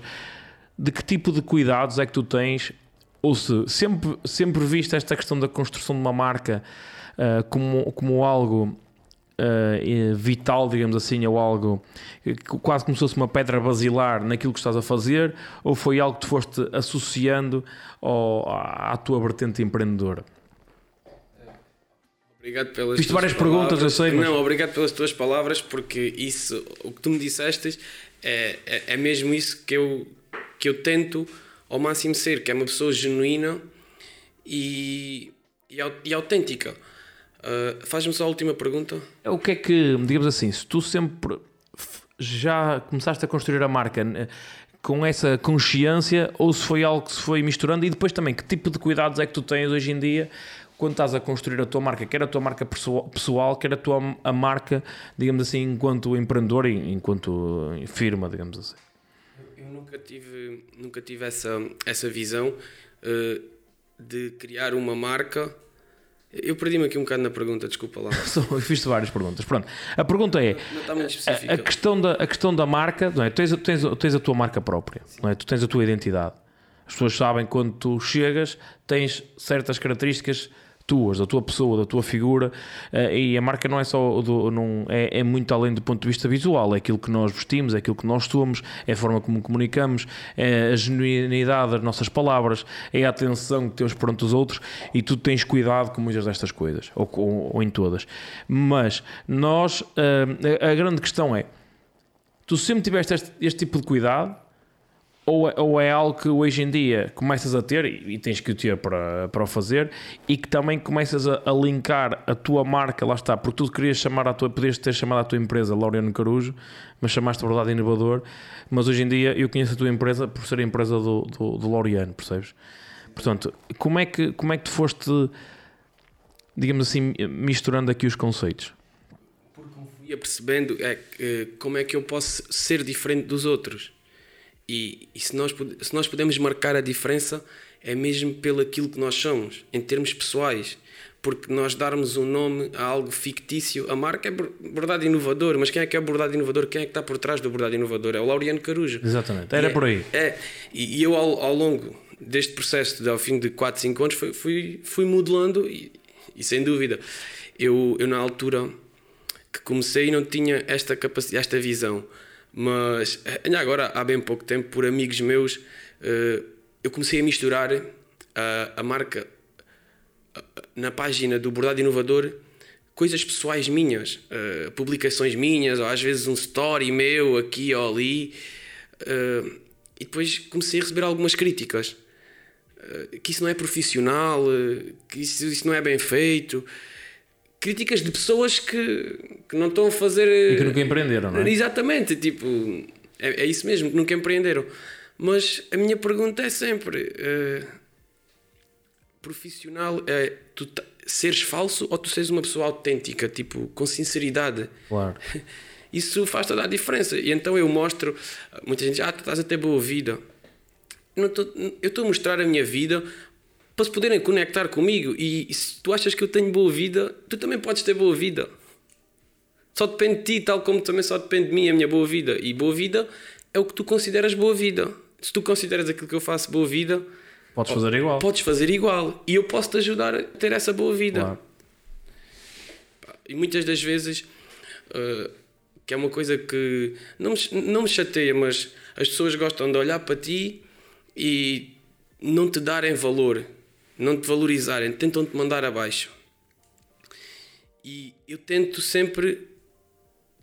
de que tipo de cuidados é que tu tens, ou se sempre, sempre viste esta questão da construção de uma marca uh, como, como algo uh, vital, digamos assim, ou algo quase como se fosse uma pedra basilar naquilo que estás a fazer, ou foi algo que te foste associando ao, à tua vertente empreendedora? Obrigado pelas Viste várias palavras. perguntas, eu sei. Mas... Não, obrigado pelas tuas palavras, porque isso, o que tu me disseste, é, é, é mesmo isso que eu, que eu tento ao máximo ser, que é uma pessoa genuína e, e, e autêntica. Uh, Faz-me só a última pergunta. O que é que, digamos assim, se tu sempre já começaste a construir a marca com essa consciência ou se foi algo que se foi misturando e depois também que tipo de cuidados é que tu tens hoje em dia quando estás a construir a tua marca, quer a tua marca pessoal, quer a tua a marca, digamos assim, enquanto empreendedor e enquanto firma, digamos assim. Eu nunca tive, nunca tive essa, essa visão uh, de criar uma marca Eu perdi-me aqui um bocado na pergunta, desculpa lá. Eu fiz várias perguntas. Pronto. A pergunta é: a, a questão da, a questão da marca, não é? Tu tens, a- tens, tens a tua marca própria, não é? Tu tens a tua identidade. As pessoas sabem quando tu chegas, tens certas características tuas, da tua pessoa, da tua figura, eh, e a marca não é só do, não, é, é muito além do ponto de vista visual, é aquilo que nós vestimos, é aquilo que nós somos, é a forma como comunicamos, é a genuinidade das nossas palavras, é a atenção que temos perante os outros e tu tens cuidado com muitas destas coisas, ou, ou, ou em todas. Mas nós, eh, a, a grande questão é, tu sempre tiveste este, este tipo de cuidado ou é, ou é algo que hoje em dia começas a ter e, tens que o ter para, para o fazer e que também começas a, a linkar a tua marca, lá está, porque tu querias chamar a tua, podias ter chamado a tua empresa Laureano Carujo, mas chamaste verdade inovador, mas hoje em dia eu conheço a tua empresa por ser a empresa do, do, do Laureano, percebes? Portanto, como é que, como é que tu foste, digamos assim, misturando aqui os conceitos? ia percebendo é que, como é que eu posso ser diferente dos outros. E, e se, nós, se nós podemos marcar a diferença, é mesmo pelo aquilo que nós somos, em termos pessoais. Porque nós darmos um nome a algo fictício, a marca é bor- bordado inovador, mas quem é que é o bordado inovador? Quem é que está por trás do bordado inovador? É o Laureano Carujo. Exatamente, era é- por aí. É, e e eu ao, ao longo deste processo, de, ao fim de 4, 5 anos, fui, fui, fui modelando e, e sem dúvida, eu, eu na altura que comecei não tinha esta capacidade, esta visão, mas ainda agora há bem pouco tempo, por amigos meus, eh, eu comecei a misturar a, a marca na página do Bordado Inovador coisas pessoais minhas, eh, publicações minhas, ou às vezes um story meu aqui ou ali, eh, e depois comecei a receber algumas críticas. eh, que isso não é profissional, eh, que isso, isso não é bem feito. Críticas de pessoas que, que não estão a fazer. E que nunca empreenderam, não é? Exatamente, tipo, é, é isso mesmo, que nunca empreenderam. Mas a minha pergunta é sempre: eh, profissional é tu seres falso ou tu seres uma pessoa autêntica, tipo, com sinceridade? Claro. Isso faz toda a diferença. E então eu mostro, muita gente diz, ah, tu estás a ter boa vida. Não tô- eu estou a mostrar a minha vida para se poderem conectar comigo. E, se tu achas que eu tenho boa vida, tu também podes ter boa vida. Só depende de ti, tal como também só depende de mim a minha boa vida. E boa vida é o que tu consideras boa vida. Se tu consideras aquilo que eu faço boa vida, Podes fazer igual. podes fazer igual. E eu posso te ajudar a ter essa boa vida. Claro. E muitas das vezes, uh, que é uma coisa que não me, não me chateia, mas as pessoas gostam de olhar para ti e não te darem valor, não te valorizarem, tentam te mandar abaixo. E eu tento sempre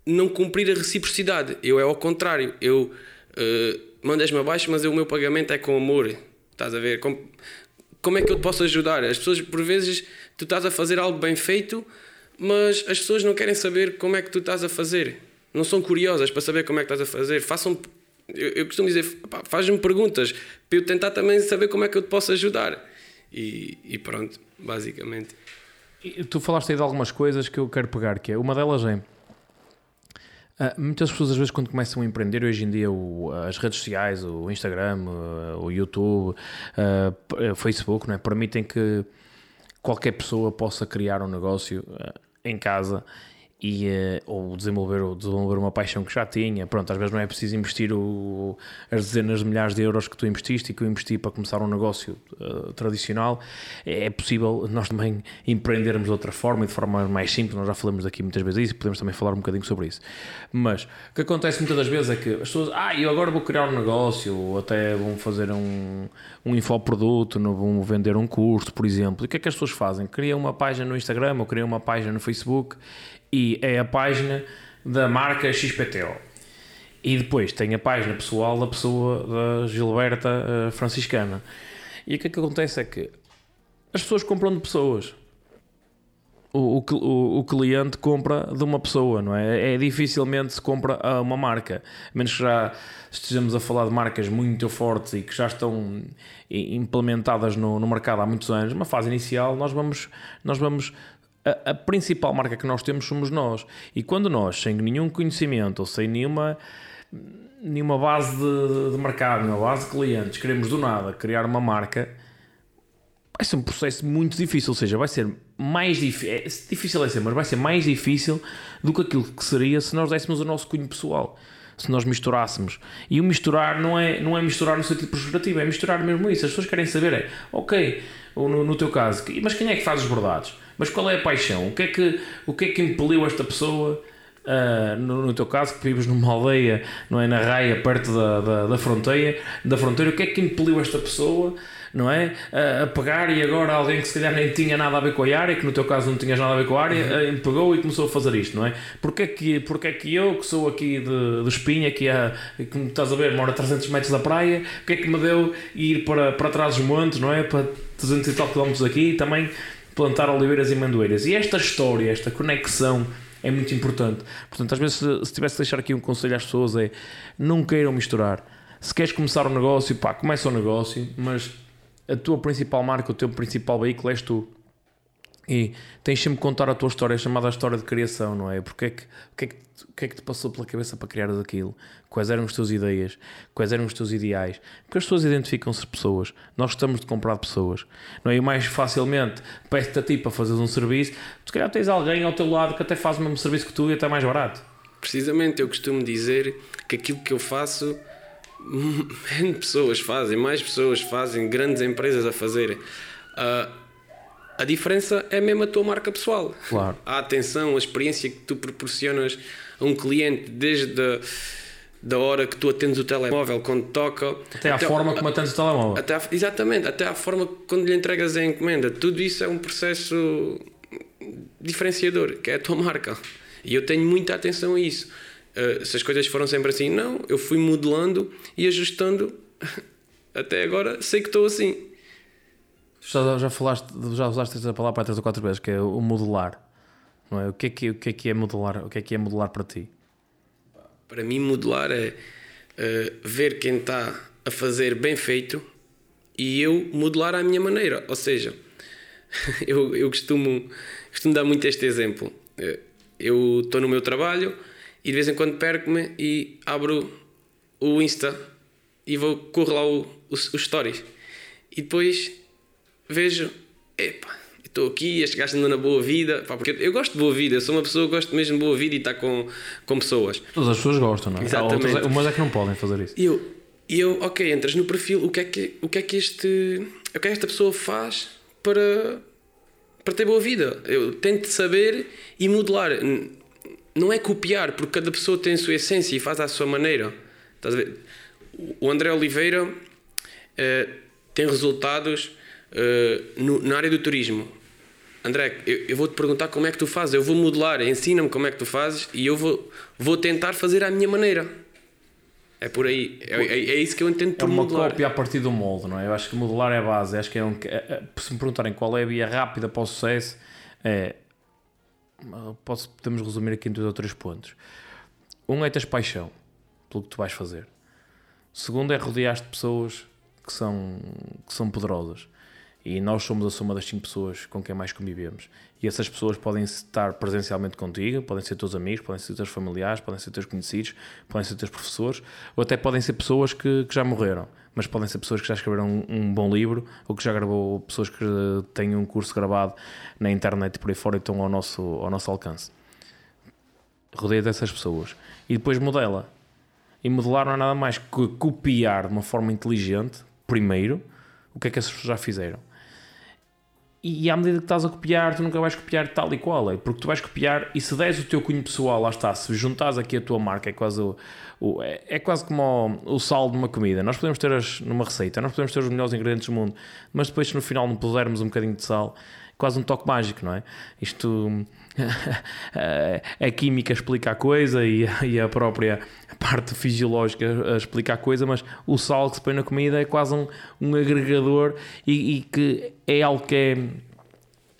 não cumprir a reciprocidade. Eu é ao contrário. Eu uh, mandas-me abaixo, mas o meu pagamento é com amor. Estás a ver? Como, como é que eu te posso ajudar? As pessoas, por vezes, tu estás a fazer algo bem feito, mas as pessoas não querem saber como é que tu estás a fazer. Não são curiosas para saber como é que estás a fazer. Façam. Eu, eu costumo dizer, faz-me perguntas para eu tentar também saber como é que eu te posso ajudar. E, e pronto, basicamente. E Tu falaste aí de algumas coisas que eu quero pegar, que é uma delas é ah, muitas pessoas às vezes quando começam a empreender hoje em dia o- as redes sociais, o Instagram, ah, o YouTube, ah, o Facebook, não é? permitem que qualquer pessoa possa criar um negócio ah, em casa e, eh, ou desenvolver, ou desenvolver uma paixão que já tinha. Pronto, às vezes não é preciso investir o- as dezenas de milhares de euros que tu investiste e que eu investi para começar um negócio eh, tradicional. É possível nós também empreendermos de outra forma e de forma mais simples. Nós já falamos daqui muitas vezes disso, podemos também falar um bocadinho sobre isso. Mas o que acontece muitas das vezes é que as pessoas, ah, eu agora vou criar um negócio, ou até vão fazer um, um infoproduto, não vão vender um curso, por exemplo. E o que é que as pessoas fazem? Criam uma página no Instagram ou criam uma página no Facebook e é a página da marca XPTO. E depois tem a página pessoal da pessoa da Gilberta eh, Franciscana. E o que é que acontece é que as pessoas compram de pessoas. O, o, o, cliente compra de uma pessoa, não é? É dificilmente se compra a uma marca, a menos que já estejamos a falar de marcas muito fortes e que já estão implementadas no, no mercado há muitos anos. Uma fase inicial, nós vamos, nós vamos a, a principal marca que nós temos somos nós. E quando nós, sem nenhum conhecimento ou sem nenhuma, nenhuma base de, de mercado, nenhuma base de clientes, queremos do nada criar uma marca, vai ser um processo muito difícil, ou seja, vai ser mais difícil, é, difícil é ser, mas vai ser mais difícil do que aquilo que seria se nós dessemos o nosso cunho pessoal, se nós misturássemos. E o misturar não é, não é misturar no sentido pejorativo, é misturar mesmo isso. As pessoas querem saber, é, ok, no, no teu caso, mas quem é que faz os bordados? Mas qual é a paixão? O que é que, o que, é que impeliu esta pessoa? Uh, no, no, teu caso, que vives numa aldeia, não é? Na raia, perto da, da, da, fronteira, da fronteira, o que é que impeliu esta pessoa não é? A, pegar e agora alguém que se calhar nem tinha nada a ver com a área, que no teu caso não tinhas nada a ver com a área, uhum. Pegou e começou a fazer isto, não é? Porque é que, porque é que eu, que sou aqui de, de Espinha, que, é, que estás a ver, mora a 300 metros da praia, o que é que me deu ir para, para trás dos montes, não é? Para 300 e tal quilómetros aqui e também plantar oliveiras e mandoeiras. E esta história, esta conexão é muito importante. Portanto, às vezes, se, se tivesse de deixar aqui um conselho às pessoas, é não queiram misturar. Se queres começar um negócio, pá, começa o um negócio, mas a tua principal marca, o teu principal veículo és tu. E tens sempre que contar a tua história, chamada a história de criação, não é? Porque é que, o, que é que, que é que te passou pela cabeça para criar aquilo? Quais eram as tuas ideias? Quais eram os teus ideais? Porque as pessoas identificam-se pessoas. Nós gostamos de comprar pessoas. Não é? E mais facilmente peço-te a ti para fazeres um serviço, se calhar tens alguém ao teu lado que até faz o mesmo serviço que tu e até mais barato. Precisamente, eu costumo dizer que aquilo que eu faço pessoas fazem, mais pessoas fazem, grandes empresas a fazerem. Uh, a diferença é mesmo a tua marca pessoal. Claro. A atenção, a experiência que tu proporcionas a um cliente desde a, da hora que tu atendes o telemóvel quando toca até, até a forma como atendes o telemóvel até a, exatamente até a forma quando lhe entregas a encomenda tudo isso é um processo diferenciador que é a tua marca e eu tenho muita atenção a isso uh, se as coisas foram sempre assim, não, eu fui modelando e ajustando até agora, sei que estou assim. Já, já falaste, já usaste essa palavra três ou quatro vezes, que é o modelar. Não é? O que é que, o que, é, que é modelar? O que é que é modelar para ti? Para mim, modelar é uh, ver quem está a fazer bem feito e eu modelar à minha maneira. Ou seja, eu, eu costumo, costumo dar muito este exemplo. Eh, eu estou no meu trabalho, e de vez em quando perco-me e abro o Insta e vou corro lá o, os, os stories e depois vejo epá, estou aqui, este gajo andando na boa vida pá, porque eu gosto de boa vida, eu sou uma pessoa que gosto mesmo de boa vida e estar com, com pessoas todas as pessoas gostam, não é? Exatamente. Outras, umas é que não podem fazer isso e eu, eu, ok, entras no perfil o que é que, o que, é que este o que é que esta pessoa faz para para ter boa vida eu tento saber e modelar não é copiar, porque cada pessoa tem a sua essência e faz à sua maneira. Estás a ver? O André Oliveira uh, tem resultados uh, no, na área do turismo. André, eu, eu vou-te perguntar como é que tu fazes, eu vou modelar, ensina-me como é que tu fazes e eu vou, vou tentar fazer à minha maneira. É por aí, é, é, é isso que eu entendo por. É uma modelar. cópia a partir do molde, não é? Eu acho que modelar é a base. Acho que é um. É, se me perguntarem qual é a via rápida para o sucesso, é posso, podemos resumir aqui em dois ou três pontos. Um é teres paixão pelo que tu vais fazer. O segundo é rodear-te de pessoas que são, que são poderosas. E nós somos a soma das cinco pessoas com quem mais convivemos. E essas pessoas podem estar presencialmente contigo, podem ser teus amigos, podem ser teus familiares, podem ser teus conhecidos, podem ser teus professores, ou até podem ser pessoas que, que já morreram, mas podem ser pessoas que já escreveram um, um, bom livro, ou que já gravou pessoas que têm um curso gravado na internet por aí fora e estão ao nosso, ao nosso alcance. Rodeia dessas pessoas. E depois modela. E modelar não é nada mais que copiar de uma forma inteligente, primeiro, o que é que essas pessoas já fizeram e à medida que estás a copiar, tu nunca vais copiar tal e qual, é? porque tu vais copiar e se des o teu cunho pessoal, lá está, se juntares aqui a tua marca, é quase, o, o é, é, quase como o, o, sal de uma comida. Nós podemos ter as, numa receita, nós podemos ter os melhores ingredientes do mundo, mas depois, se no final não pusermos um bocadinho de sal, quase um toque mágico, não é? Isto. a química explica a coisa e, e a própria parte fisiológica explica a coisa, mas o sal que se põe na comida é quase um, um agregador e, e que é algo que é,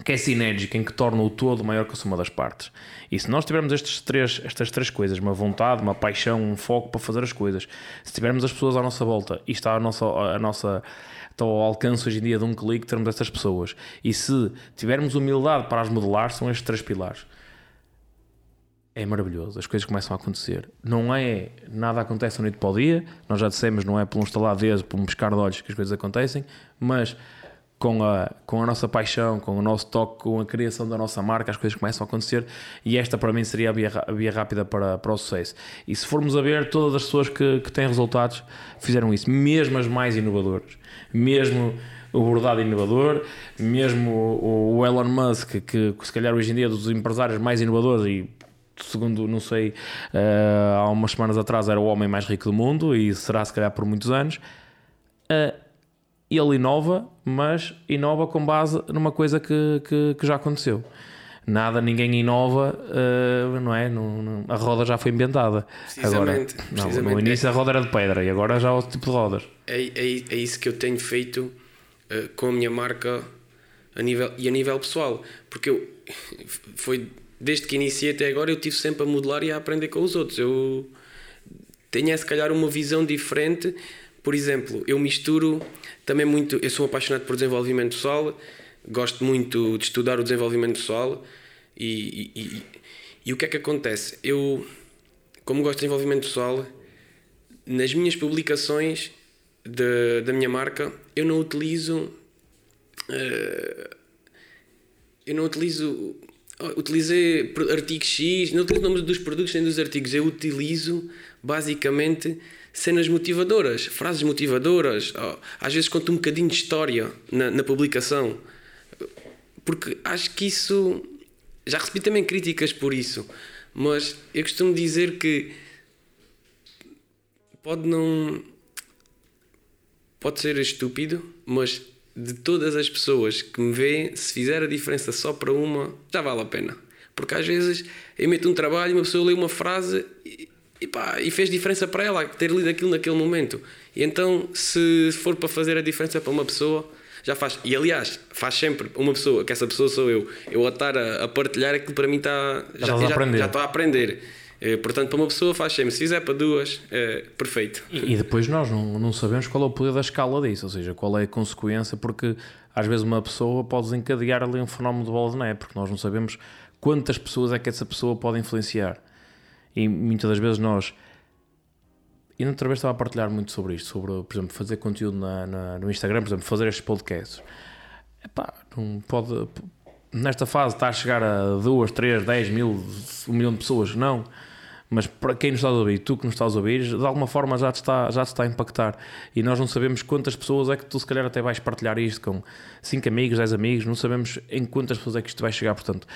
que é sinérgico, em que torna o todo maior que a soma das partes. E se nós tivermos estes três, estas três coisas, uma vontade, uma paixão, um foco para fazer as coisas, se tivermos as pessoas à nossa volta e está a nossa, a nossa está ao alcance hoje em dia de um clique termos estas pessoas. E se tivermos humildade para as modelar, são estes três pilares. É maravilhoso, as coisas começam a acontecer. Não é nada acontece da noite para o dia, nós já dissemos, não é por um estalar de dedo, por um pescar de olhos que as coisas acontecem, mas com a, com a nossa paixão, com o nosso toque, com a criação da nossa marca, as coisas começam a acontecer e esta para mim seria a via, a via rápida para, para o sucesso. E se formos a ver, todas as pessoas que, que têm resultados fizeram isso, mesmo as mais inovadoras, mesmo o bordado inovador, mesmo o, o Elon Musk, que, que se calhar hoje em dia é dos empresários mais inovadores e segundo, não sei, uh, há umas semanas atrás era o homem mais rico do mundo e será se calhar por muitos anos. Uh, ele inova, mas inova com base numa coisa que, que, que já aconteceu. Nada, ninguém inova, uh, não é? No, no, a roda já foi inventada. Agora, não, no início a roda era de pedra e agora já é outro tipo de rodas. É, é, é isso que eu tenho feito uh, com a minha marca a nível, e a nível pessoal, porque eu foi desde que iniciei até agora eu tive sempre a modelar e a aprender com os outros. Eu tenho se calhar uma visão diferente. Por exemplo, eu misturo também muito, eu sou apaixonado por desenvolvimento pessoal, gosto muito de estudar o desenvolvimento pessoal e, e, e, e o que é que acontece? Eu, como gosto de desenvolvimento pessoal, nas minhas publicações de, da minha marca, eu não utilizo. Uh, eu não utilizo. Utilizei artigo X, não utilizo o nome dos produtos nem dos artigos, eu utilizo basicamente cenas motivadoras, frases motivadoras, às vezes conto um bocadinho de história na, na publicação, porque acho que isso. Já recebi também críticas por isso, mas eu costumo dizer que pode não. Pode ser estúpido, mas de todas as pessoas que me veem, se fizer a diferença só para uma, já vale a pena. Porque às vezes eu meto um trabalho, uma pessoa lê uma frase pá, e fez diferença para ela ter lido aquilo naquele momento. E então, se for para fazer a diferença para uma pessoa, já faz. E aliás, faz sempre uma pessoa, que essa pessoa sou eu. Eu a estar a, a partilhar aquilo para mim está. Já, já, já, já estou a aprender. É, portanto, para uma pessoa faz sempre. Se fizer para duas, é perfeito. E, e, depois nós não, não sabemos qual é o poder da escala disso, ou seja, qual é a consequência, porque às vezes uma pessoa pode desencadear ali um fenómeno de bola de neve, porque nós não sabemos quantas pessoas é que essa pessoa pode influenciar. E muitas das vezes nós. E outra vez estava a partilhar muito sobre isto, sobre, por exemplo, fazer conteúdo na, na, no Instagram, por exemplo, fazer estes podcasts. Epá, não pode. Nesta fase está a chegar a 2, 3, 10 mil, 1 milhão de pessoas, não. Mas para quem nos está a ouvir, tu que nos estás a ouvir, de alguma forma já te, está, já te está a impactar. E nós não sabemos quantas pessoas é que tu, se calhar, até vais partilhar isto com 5 amigos, 10 amigos, não sabemos em quantas pessoas é que isto vai chegar. Portanto,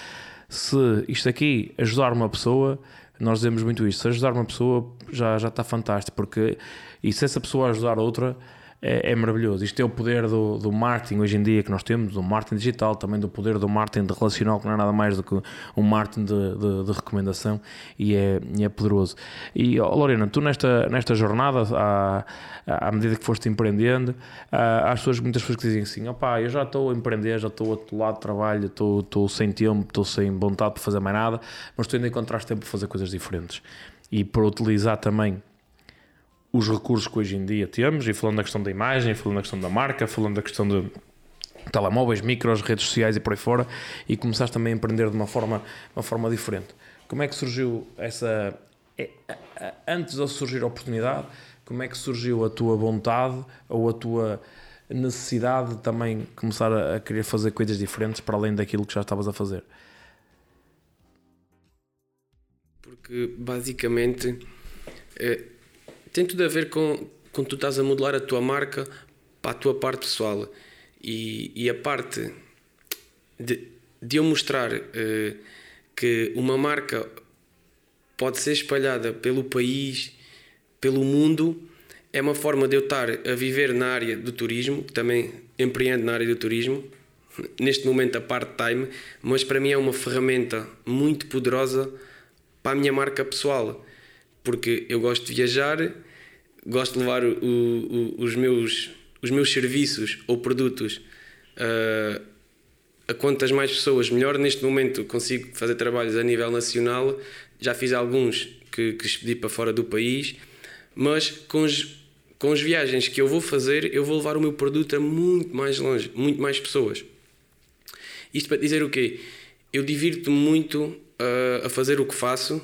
se isto aqui ajudar uma pessoa, nós dizemos muito isto. Se ajudar uma pessoa já, já está fantástico, porque e se essa pessoa ajudar outra, é, é, maravilhoso. Isto é o poder do, do marketing hoje em dia que nós temos, do marketing digital, também do poder do marketing de relacional, que não é nada mais do que um marketing de, de, de recomendação e é, é poderoso. E oh, Lorena, tu nesta, nesta jornada, à, à medida que foste empreendendo, há, pessoas, muitas pessoas que dizem assim: opá, eu já estou a empreender, já estou a lado de trabalho, estou, estou sem tempo, estou sem vontade de fazer mais nada, mas tu ainda encontraste tempo para fazer coisas diferentes. E para utilizar também os recursos que hoje em dia temos, e falando da questão da imagem, falando da questão da marca, falando da questão de telemóveis, micros, redes sociais e por aí fora, e começaste também a empreender de uma forma, uma forma diferente. Como é que surgiu essa. É, antes de surgir a oportunidade, como é que surgiu a tua vontade ou a tua necessidade de também começar a, querer fazer coisas diferentes para além daquilo que já estavas a fazer? Porque basicamente eh, tem tudo a ver com, com tu estás a modelar a tua marca para a tua parte pessoal. E, e a parte de, de eu mostrar uh, que uma marca pode ser espalhada pelo país, pelo mundo, é uma forma de eu estar a viver na área do turismo, também empreendo na área do turismo, neste momento a part-time, mas para mim é uma ferramenta muito poderosa para a minha marca pessoal porque eu gosto de viajar, gosto de levar o, o, os, meus, os meus serviços ou produtos uh, a quantas mais pessoas melhor. Neste momento consigo fazer trabalhos a nível nacional, já fiz alguns que, que expedi para fora do país, mas com as, com as viagens que eu vou fazer, eu vou levar o meu produto a muito mais longe, muito mais pessoas. Isto para dizer o quê? Eu divirto-me muito uh, a fazer o que faço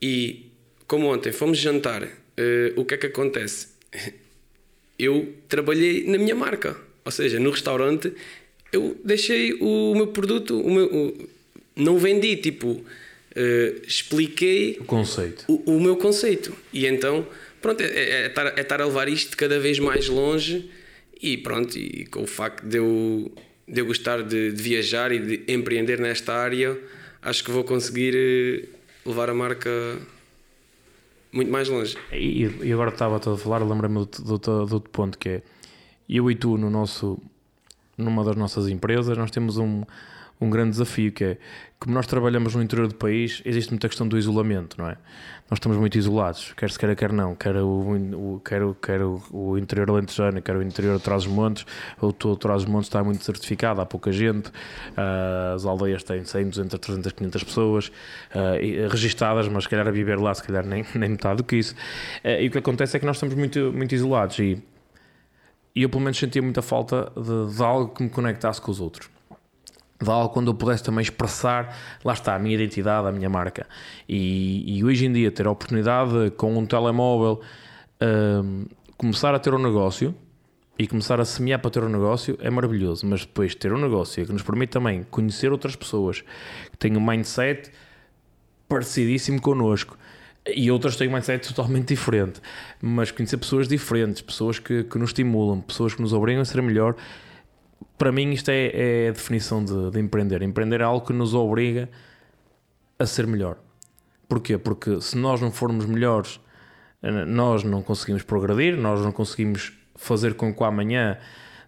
e como ontem fomos jantar, uh, o que é que acontece? Eu trabalhei na minha marca. Ou seja, no restaurante eu deixei o meu produto, o meu, o, não vendi, tipo, uh, expliquei o conceito. O, o, meu conceito. E então, pronto, é, é, é, estar, é estar a levar isto cada vez mais longe e pronto, e com o facto de eu, de eu gostar de, de viajar e de empreender nesta área, acho que vou conseguir eh, levar a marca muito mais longe. E, e agora estava a falar, lembra-me do, do, do, ponto que é eu e tu no nosso numa das nossas empresas nós temos um, um grande desafio que é como nós trabalhamos no interior do país existe muita questão do isolamento não é nós estamos muito isolados quer se queira quer não quer o, o quer, o, quer o, o interior alentejano quer o interior de Trás-os-Montes o Trás-os-Montes está muito certificado há pouca gente uh, as aldeias têm 100, 200, 300, 500 pessoas uh, registadas mas se calhar a viver lá se calhar nem, nem metade do que isso uh, e o que acontece é que nós estamos muito, muito isolados e e eu pelo menos sentia muita falta de, de, algo que me conectasse com os outros. Algo quando eu pudesse também expressar, lá está, a minha identidade, a minha marca. E, e hoje em dia ter a oportunidade com um telemóvel um, começar a ter um negócio e começar a semear para ter um negócio é maravilhoso, mas depois ter um negócio que nos permite também conhecer outras pessoas que têm um mindset parecidíssimo connosco e outras têm um mindset totalmente diferente. Mas conhecer pessoas diferentes, pessoas que, que nos estimulam, pessoas que nos obrigam a ser melhor, para mim isto é, é a definição de, de, empreender. Empreender é algo que nos obriga a ser melhor. Porquê? Porque se nós não formos melhores, nós não conseguimos progredir, nós não conseguimos fazer com que o amanhã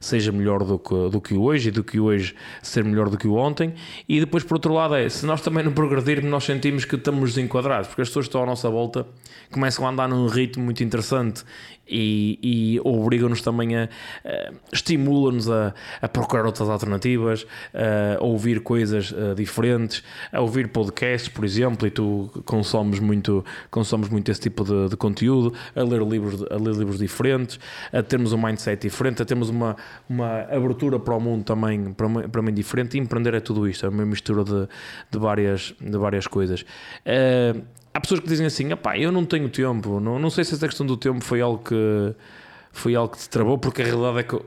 seja melhor do que, do que hoje e do que hoje ser melhor do que o ontem. E depois, por outro lado, é se nós também não progredirmos, nós sentimos que estamos desenquadrados, porque as pessoas que estão à nossa volta começam a andar num ritmo muito interessante e, e obrigam-nos também a, a estimulam-nos a, a, procurar outras alternativas, a ouvir coisas diferentes, a ouvir podcasts, por exemplo, e tu consomes muito, consomes muito esse tipo de, de conteúdo, a ler livros, a ler livros diferentes, a termos um mindset diferente, a termos uma, uma abertura para o mundo também para, para mim diferente. E empreender é tudo isto, é uma mistura de, de, várias, de várias coisas. Uh, há pessoas que dizem assim: eu não tenho tempo, não, não sei se essa questão do tempo foi algo que foi algo que te travou, porque a realidade é que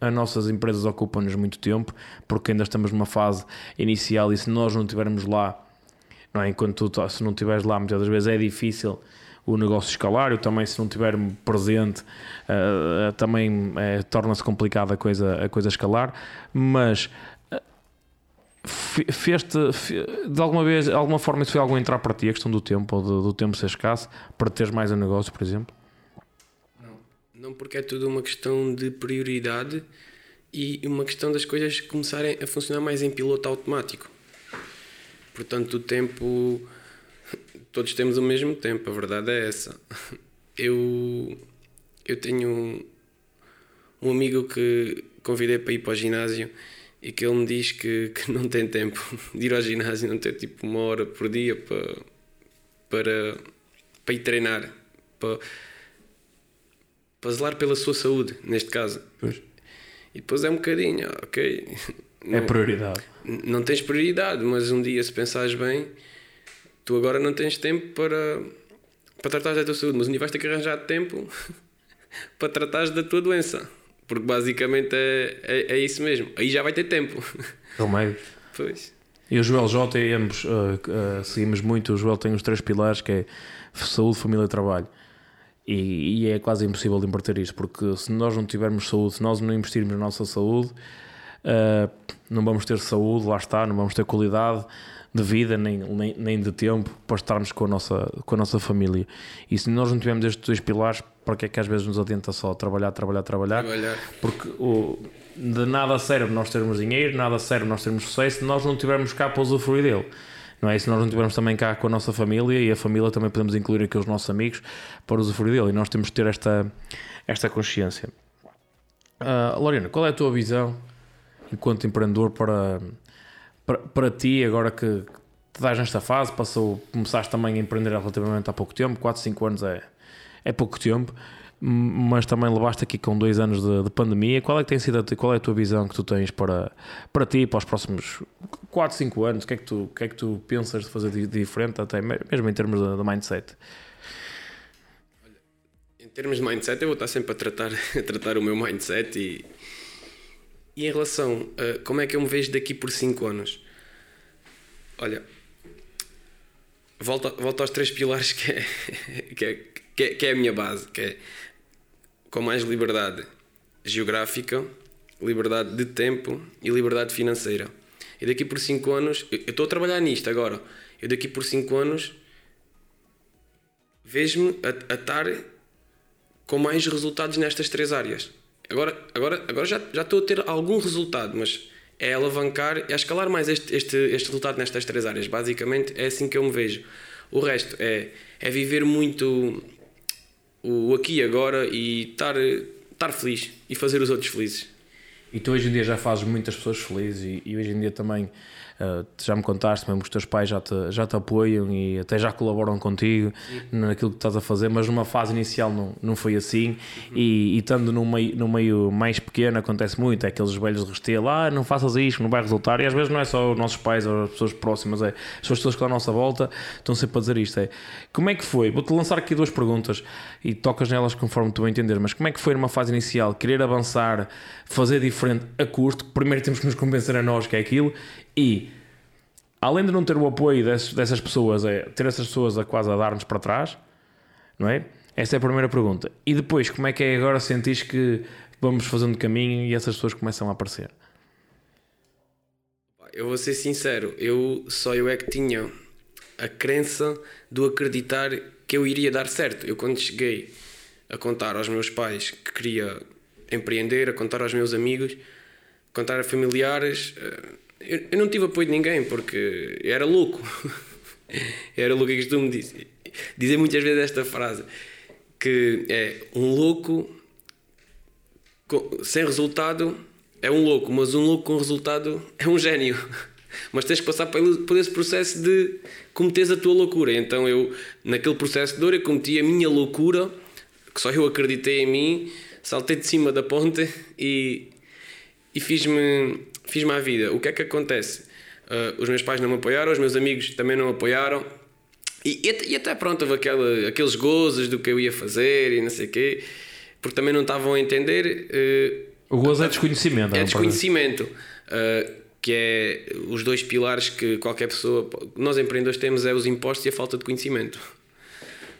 as nossas empresas ocupam-nos muito tempo, porque ainda estamos numa fase inicial e se nós não estivermos lá, não é? enquanto tu, se não estiveres lá, muitas das vezes é difícil o negócio escalar, eu também se não estiver presente uh, também uh, torna-se complicada a coisa, a coisa escalar, mas fez-te de alguma vez, de alguma forma, isso foi algo a entrar para ti, a questão do tempo ou do, do tempo ser escasso, para teres mais um negócio, por exemplo? Não, não, porque é tudo uma questão de prioridade e uma questão das coisas começarem a funcionar mais em piloto automático. Portanto, o tempo. Todos temos o mesmo tempo, a verdade é essa. Eu, eu tenho um amigo que convidei para ir para o ginásio e que ele me diz que, que não tem tempo de ir ao ginásio, não tem tipo uma hora por dia para, para, para ir treinar, para, para zelar pela sua saúde, neste caso. Pois. E depois é um bocadinho, ok. É não, é prioridade. Não tens prioridade, mas um dia, se pensares bem, tu agora não tens tempo para, para tratar da tua saúde, mas um dia vais ter que arranjar tempo para tratar da tua doença. Porque basicamente é, é, é, isso mesmo. Aí já vai ter tempo. Remédio. Pois. E o Joel J, e ambos uh, uh, seguimos muito. O Joel tem os três pilares que é saúde, família e trabalho. E, e, é quase impossível de inverter isto, porque se nós não tivermos saúde, se nós não investirmos na nossa saúde, uh, não vamos ter saúde, lá está, não vamos ter qualidade de vida nem, nem, nem de tempo para estarmos com a, nossa, com a nossa família. E se nós não tivermos estes dois pilares, para que é que às vezes nos adianta só trabalhar, trabalhar, trabalhar? trabalhar. Porque o, de nada serve nós termos dinheiro, nada serve nós termos sucesso se nós não tivermos cá para usufruir dele. Não é? se nós não tivermos também cá com a nossa família e a família também podemos incluir aqui os nossos amigos para usufruir dele. E nós temos que ter esta, esta consciência. Uh, Lorena, qual é a tua visão enquanto empreendedor para, para, para ti, agora que estás nesta fase, passou, começaste também a empreender relativamente há pouco tempo, 4, 5 anos é, é pouco tempo, mas também levaste aqui com dois anos de, de, pandemia. Qual é que tem sido a, qual é a tua visão que tu tens para, para ti, para os próximos 4, 5 anos? O que é que tu, que é que tu pensas de fazer de, diferente, até mesmo em termos de, de mindset? Em termos de mindset, eu vou estar sempre a tratar, a tratar o meu mindset e, e em relação a como é que eu me vejo daqui por 5 anos, olha, volta, volta aos três pilares que é, que, é, que, é, que é a minha base, que é com mais liberdade geográfica, liberdade de tempo e liberdade financeira. E daqui por 5 anos, eu estou a trabalhar nisto agora, eu daqui por 5 anos vejo-me a, a estar com mais resultados nestas três áreas. Agora, agora, agora já, já estou a ter algum resultado, mas é alavancar, é escalar mais este, este, este resultado nestas três áreas. Basicamente é assim que eu me vejo. O resto é, é viver muito o aqui e agora e estar, estar feliz e fazer os outros felizes. E tu hoje em dia já fazes muitas pessoas felizes e, e hoje em dia também Uh, já me contaste mesmo que os teus pais já te, já te apoiam e até já colaboram contigo Sim. naquilo que estás a fazer, mas numa fase inicial não, não foi assim. Uhum. E, e estando num meio, num meio mais pequeno, acontece muito: é aqueles velhos de restelo, ah, não faças isto, não vai resultar. E às vezes não é só os nossos pais ou as pessoas próximas, é as pessoas que estão à nossa volta estão sempre a dizer isto. É como é que foi? Vou-te lançar aqui duas perguntas e tocas nelas conforme tu entender, mas como é que foi numa fase inicial querer avançar, fazer diferente a curto? Primeiro temos que nos convencer a nós que é aquilo e além de não ter o apoio dessas, dessas pessoas, é ter essas pessoas a quase a dar-nos para trás, não é? Esta é a primeira pergunta. E depois, como é que é agora sentir que vamos fazendo caminho e essas pessoas começam a aparecer? Eu vou ser sincero, eu só eu é que tinha a crença do acreditar que eu iria dar certo. Eu quando cheguei a contar aos meus pais que queria empreender, a contar aos meus amigos, contar a familiares, eh, eu, eu não tive apoio de ninguém porque eu era louco. eu era louco e costumo dizer, dizer muitas vezes esta frase que é um louco sem resultado é um louco, mas um louco com resultado é um gênio. Mas tens que passar por esse processo de cometeres a tua loucura. Então eu, naquele processo de dor, eu cometi a minha loucura, que só eu acreditei em mim, saltei de cima da ponte e, e fiz-me fiz-me a vida. O que é que acontece? Uh, os meus pais não me apoiaram, os meus amigos também não me apoiaram. E, e, e até pronto, houve aquela, aqueles gozos do que eu ia fazer e não sei o quê, porque também não estavam a entender. Uh, o gozo é desconhecimento. É, é desconhecimento. Uh, que é os dois pilares que qualquer pessoa, nós empreendedores temos, é os impostos e a falta de conhecimento.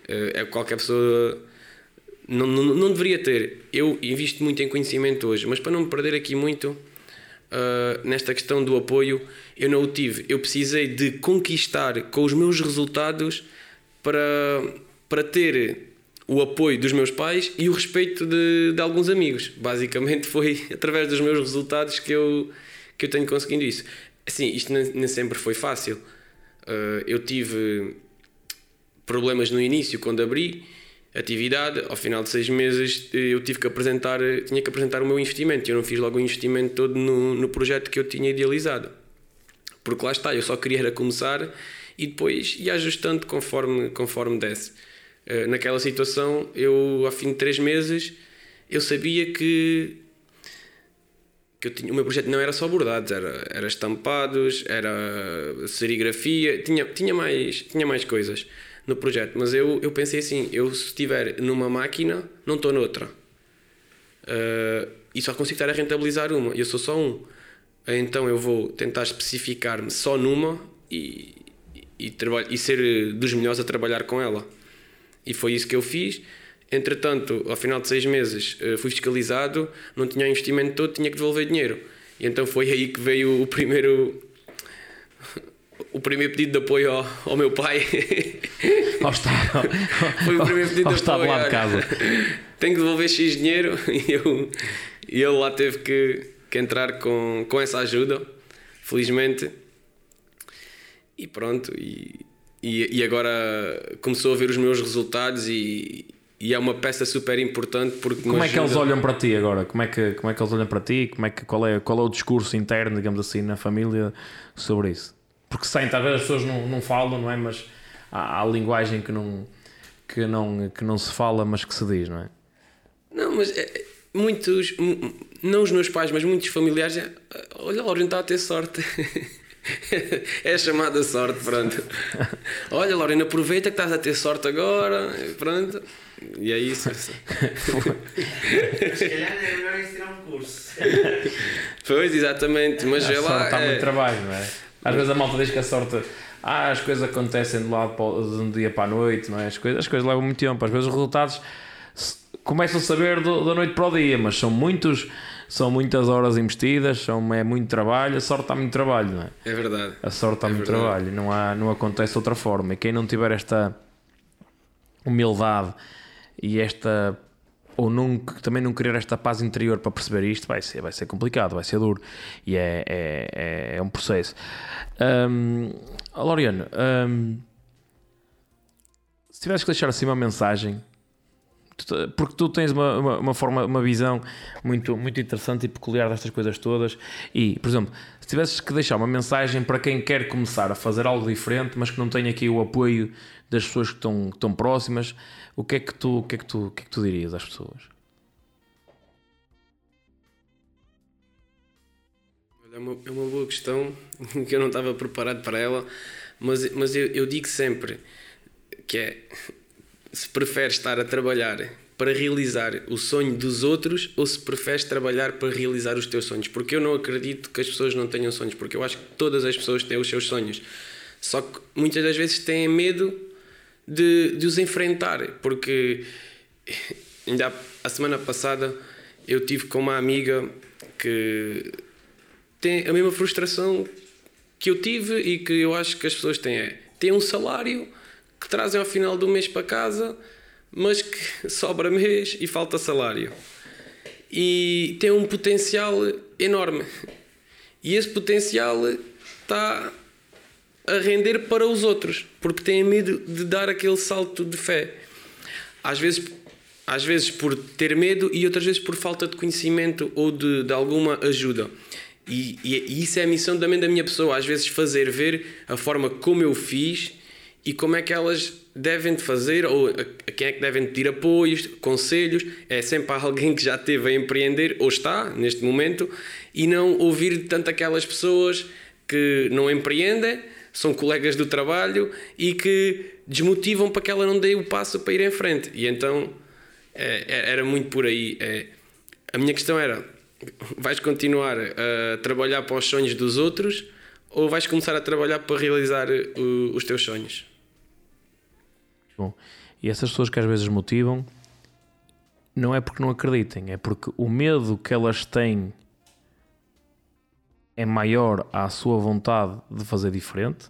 É qualquer pessoa não, não, não deveria ter. Eu invisto muito em conhecimento hoje, mas para não me perder aqui muito, uh, nesta questão do apoio, eu não o tive. Eu precisei de conquistar com os meus resultados para, para ter o apoio dos meus pais e o respeito de, de alguns amigos. Basicamente foi através dos meus resultados que eu, que eu tenho conseguido isso. Assim, isto nem, sempre foi fácil. Uh, eu tive problemas no início quando abri atividade, ao final de seis meses eu tive que apresentar, tinha que apresentar o meu investimento. Eu não fiz logo o investimento todo no, no projeto que eu tinha idealizado. Porque lá está, eu só queria era começar e depois ia ajustando conforme, conforme desse. Uh, naquela situação, eu ao fim de três meses, eu sabia que, que eu tinha, o meu projeto não era só bordados, era, era estampados, era serigrafia, tinha, tinha, mais, tinha mais coisas no projeto. Mas eu, eu pensei assim: eu se estiver numa máquina, não estou noutra. Uh, e só consigo estar a rentabilizar uma. Eu sou só um. Então eu vou tentar especificar-me só numa e, e, e, e ser dos melhores a trabalhar com ela. E foi isso que eu fiz. Entretanto, ao final de seis meses, ah, fui fiscalizado, não tinha investimento todo, tinha que devolver dinheiro. E então foi aí que veio o primeiro o primeiro pedido de apoio ao, ao meu pai. Ao Estado. Foi o primeiro pedido ao, de apoio. lá de casa. Tenho que devolver X dinheiro e eu, e ele lá teve que, que entrar com, com essa ajuda, felizmente. E pronto, e, e, e agora começou a ver os meus resultados e, e é uma peça super importante porque como é que eles olham para ti agora como é que como é que eles olham para ti como é que qual é qual é o discurso interno digamos assim na família sobre isso porque sem, talvez as pessoas não, não falam, não é? Mas há, há linguagem que não, que, não, que não se fala, mas que se diz, não é? Não, mas é, muitos, não os meus pais, mas muitos familiares, é, olha, Laurent está a ter sorte. é chamada sorte, pronto. Olha, Lorena, aproveita que estás a ter sorte agora, pronto. E é isso. Se calhar é melhor um curso. Pois, exatamente, mas A é lá. sorte está é- muito trabalho, não é? Às vezes a malta diz que a sorte. Ah, as coisas acontecem de, lado para, de um dia para a noite, não é? As coisas, as coisas levam muito tempo. Às vezes os resultados começam a saber do- da noite para o dia, mas são muitos. São muitas horas investidas, são, é muito trabalho, a sorte está muito trabalho, não é? É verdade. A sorte está É muito verdade. trabalho, não, há, não acontece de outra forma. E quem não tiver esta humildade e esta. ou não, também não querer esta paz interior para perceber isto, vai ser, vai ser complicado, vai ser duro. E é, é, é, é um processo. Ó, Loriano, hum, se tivesse que deixar assim uma mensagem. Porque tu tens uma, uma, uma forma, uma visão muito, muito interessante e peculiar destas coisas todas. E, por exemplo, se tivesses que deixar uma mensagem para quem quer começar a fazer algo diferente, mas que não tem aqui o apoio das pessoas que estão, que estão próximas, o que é que tu, o que é que tu, o que é que tu dirias às pessoas? É uma, é uma boa questão que eu não estava preparado para ela, mas, mas eu, eu digo sempre que é se preferes estar a trabalhar para realizar o sonho dos outros ou se preferes trabalhar para realizar os teus sonhos. Porque eu não acredito que as pessoas não tenham sonhos, porque eu acho que todas as pessoas têm os seus sonhos. Só que muitas das vezes têm medo de, de os enfrentar, porque ainda a semana passada eu tive com uma amiga que tem a mesma frustração que eu tive e que eu acho que as pessoas têm. É, têm um salário que trazem ao final do mês para casa, mas que sobra mês e falta salário. E tem um potencial enorme. E esse potencial está a render para os outros, porque têm medo de dar aquele salto de fé. Às vezes, às vezes por ter medo e outras vezes por falta de conhecimento ou de, de alguma ajuda. E, e, e isso é a missão também da minha pessoa, às vezes fazer ver a forma como eu fiz e como é que elas devem de fazer, ou a, quem é que devem de pedir apoios, conselhos. É sempre alguém que já teve a empreender, ou está neste momento, e não ouvir tanto aquelas pessoas que não empreendem, são colegas do trabalho e que desmotivam para que ela não dê o passo para ir em frente. E então é, é- era muito por aí. É, a minha questão era: vais continuar a trabalhar para os sonhos dos outros ou vais começar a trabalhar para realizar uh, os teus sonhos? Bom, e essas pessoas que às vezes motivam não é porque não acreditem, é porque o medo que elas têm é maior à sua vontade de fazer diferente.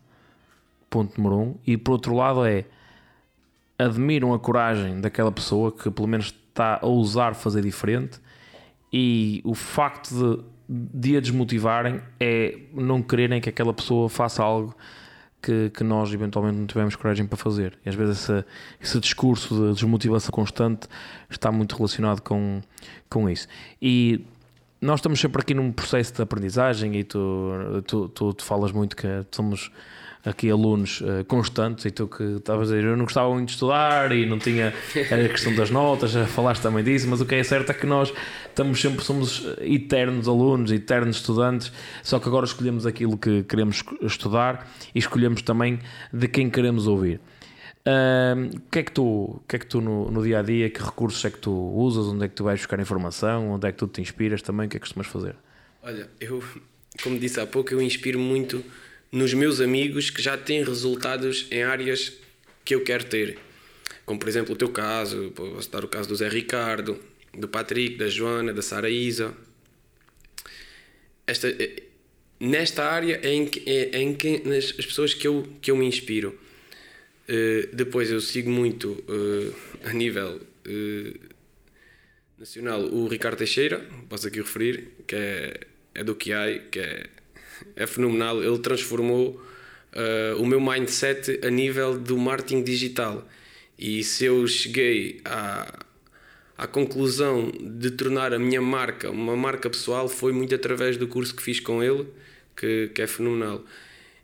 Ponto número um. E por outro lado é admiram a coragem daquela pessoa que pelo menos está a ousar fazer diferente e o facto de, de a desmotivarem é não quererem que aquela pessoa faça algo que, que nós eventualmente não tivemos coragem para fazer. E às vezes esse, discurso de desmotivação constante está muito relacionado com, com isso. E nós estamos sempre aqui num processo de aprendizagem e tu, tu, tu, tu falas muito que somos aqui alunos eh, constantes e tu que estavas a dizer eu não gostava muito de estudar e não tinha a questão das notas, já falaste também disso, mas o que é certo é que nós estamos sempre, somos eternos alunos, eternos estudantes, só que agora escolhemos aquilo que queremos estudar e escolhemos também de quem queremos ouvir. Ahm, o que é que tu, que é que tu no, no dia a dia, que recursos é que tu usas, onde é que tu vais buscar informação, onde é que tu te inspiras também, o que é que costumas fazer? Olha, eu, como disse há pouco, eu inspiro muito nos meus amigos que já têm resultados em áreas que eu quero ter. Como, por exemplo, o teu caso, posso dar o caso do Zé Ricardo, do Patrick, da Joana, da Sara Isa. Esta, eh, nesta área é em que, é em que nas, as pessoas que eu, que eu me inspiro. Eh, depois eu sigo muito eh, a nível eh, nacional o Ricardo Teixeira, posso aqui referir, que é, é do QI, que é, é fenomenal. Ele transformou eh, o meu mindset a nível do marketing digital. E se eu cheguei à, à conclusão de tornar a minha marca uma marca pessoal, foi muito através do curso que fiz com ele, que, que é fenomenal.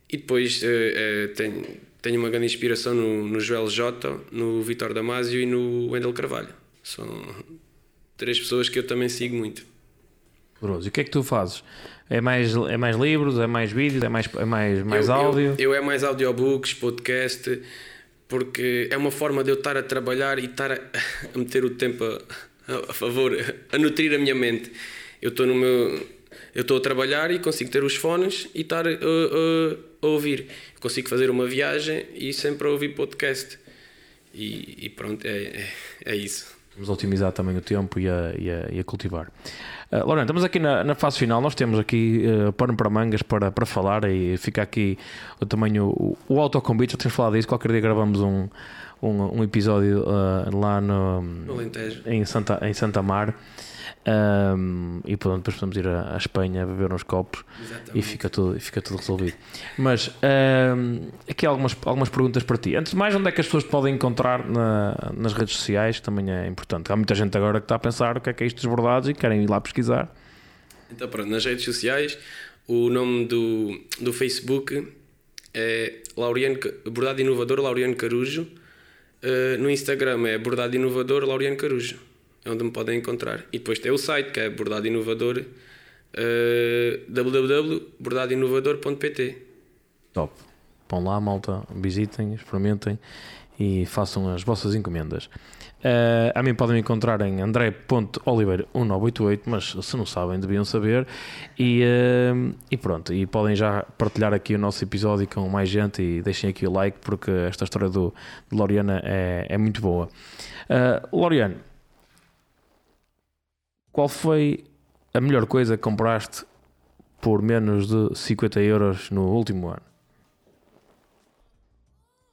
E depois eh, eh, tenho, tenho uma grande inspiração no, no Joel Jota, no Vitor Damasio e no Wendel Carvalho. São três pessoas que eu também sigo muito. Poderoso. E o que é que tu fazes? É mais, é mais livros, é mais vídeos, é mais, é mais, mais eu, áudio? Eu, eu é mais audiobooks, podcast, porque é uma forma de eu estar a trabalhar e estar a, a meter o tempo a, a, favor, a nutrir a minha mente. Eu estou no meu. Eu estou a trabalhar e consigo ter os fones e estar a, a, a ouvir. Consigo fazer uma viagem e sempre a ouvir podcast. E, e pronto, é, é, é isso. Vamos otimizar também o tempo e a, e a, e a cultivar. Uh, Lorena, estamos aqui na, na, fase final. Nós temos aqui uh, pano para mangas para, para falar e fica aqui o tamanho, o, o autocombite. Já temos falado disso. Qualquer dia gravamos um, um, um episódio uh, lá no, em, Santa, em Santa Mar. Um, e pronto, depois podemos ir à, Espanha beber uns copos Exatamente. e fica tudo, fica tudo resolvido. Mas um, aqui algumas, algumas perguntas para ti. Antes de mais, onde é que as pessoas podem encontrar na, nas redes sociais? Também é importante. Há muita gente agora que está a pensar o que é que é isto dos bordados e querem ir lá pesquisar. Então, pronto, nas redes sociais, o nome do, do Facebook é Laureano, Bordado Inovador Laureano Carujo. Uh, no Instagram é Bordado Inovador Laureano Carujo é onde me podem encontrar. E depois tem o site que é Bordado Inovador, uh, www.bordadeinovador.pt. Top. Vão lá, malta, visitem, experimentem e façam as vossas encomendas. Uh, a mim podem me encontrar em andré.oliveira1988, mas se não sabem, deviam saber. E, uh, e pronto, e podem já partilhar aqui o nosso episódio com mais gente e deixem aqui o like, porque esta história do, de Loriana é, é muito boa. Uh, Loriane, qual foi a melhor coisa que compraste por menos de 50 euros no último ano?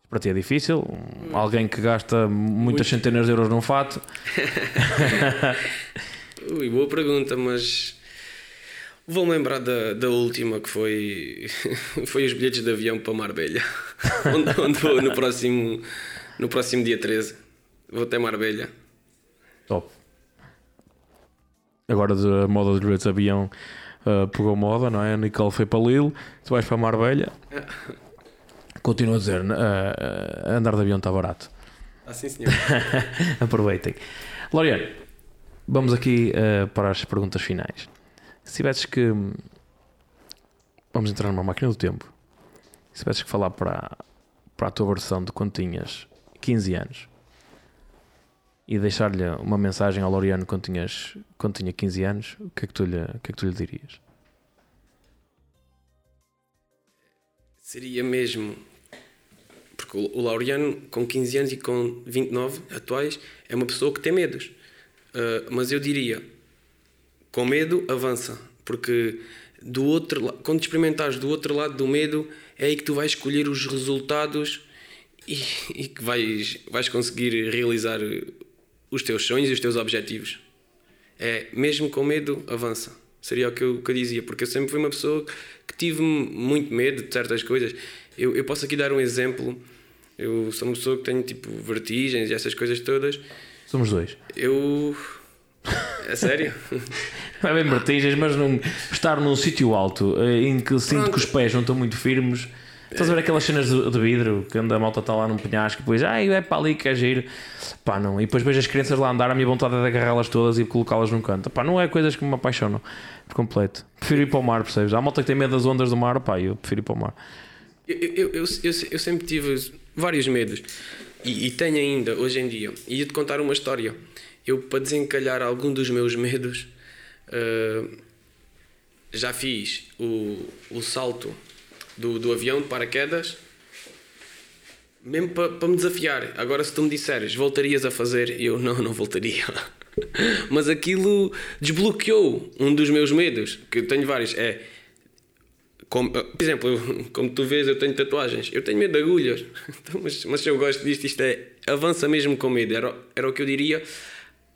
Para ti é difícil? Alguém que gasta muitas Muito. centenas de euros num fato? Ui, boa pergunta, mas vou-me lembrar da, da última que foi, foi os bilhetes de avião para Marbella, onde, onde vou no próximo, no próximo dia 13. Vou até Marbella. Top agora a moda dos bilhetes de avião uh, pegou moda, não é? A Nicole foi para Lille, tu vais para Marbella. Continuo a dizer, uh, andar de avião está barato. Ah, sim, senhor. Aproveitem. Loriane, vamos aqui uh, para as perguntas finais. Se tivesses que. Vamos entrar numa máquina do tempo. Se tivesses que falar para, para a tua versão de quando tinhas 15 anos, e deixar-lhe uma mensagem ao Loriano quando, tinhas, quando tinha 15 anos, o que é que tu lhe, o que é que tu lhe dirias? Seria mesmo. Porque o Laureano, com 15 anos e com 29 atuais, é uma pessoa que tem medos. Uh, mas eu diria: com medo, avança. Porque do outro, quando experimentares do outro lado do medo, é aí que tu vais escolher os resultados e, e que vais, vais conseguir realizar os teus sonhos e os teus objetivos. É, mesmo com medo, avança. Seria o que eu, que eu dizia, porque eu sempre fui uma pessoa que tive muito medo de certas coisas. Eu, eu posso aqui dar um exemplo. Eu sou uma pessoa que tenho tipo vertigens e essas coisas todas. Somos dois. Eu. É sério? Não é bem vertigens, mas não... estar num sítio alto eh, em que sinto Pronto. que os pés não estão muito firmes Estás a ver aquelas cenas de, de vidro que anda a malta está lá num penhasco e depois, ai, é para ali que é giro. Pá, não. E depois vejo as crianças lá andar, a minha vontade é de agarrá-las todas e colocá-las num canto. Pá, não é coisas que me apaixonam por completo. Prefiro ir para o mar, percebes? Há malta que tem medo das ondas do mar, pá, eu prefiro ir para o mar. Eu, eu, eu, eu, eu sempre tive vários medos e, e, tenho ainda hoje em dia. E ia-te contar uma história. Eu, para desencalhar algum dos meus medos, uh, já fiz o, o salto do, do avião de paraquedas, mesmo para pa me desafiar. Agora, se tu me disseres, voltarias a fazer? Eu não, não voltaria. Mas aquilo desbloqueou um dos meus medos, que eu tenho vários. É. Como, por exemplo, como tu vês, eu tenho tatuagens. Eu tenho medo de agulhas. Então, mas, mas eu gosto disto, isto é. Avança mesmo com medo. Era, era o que eu diria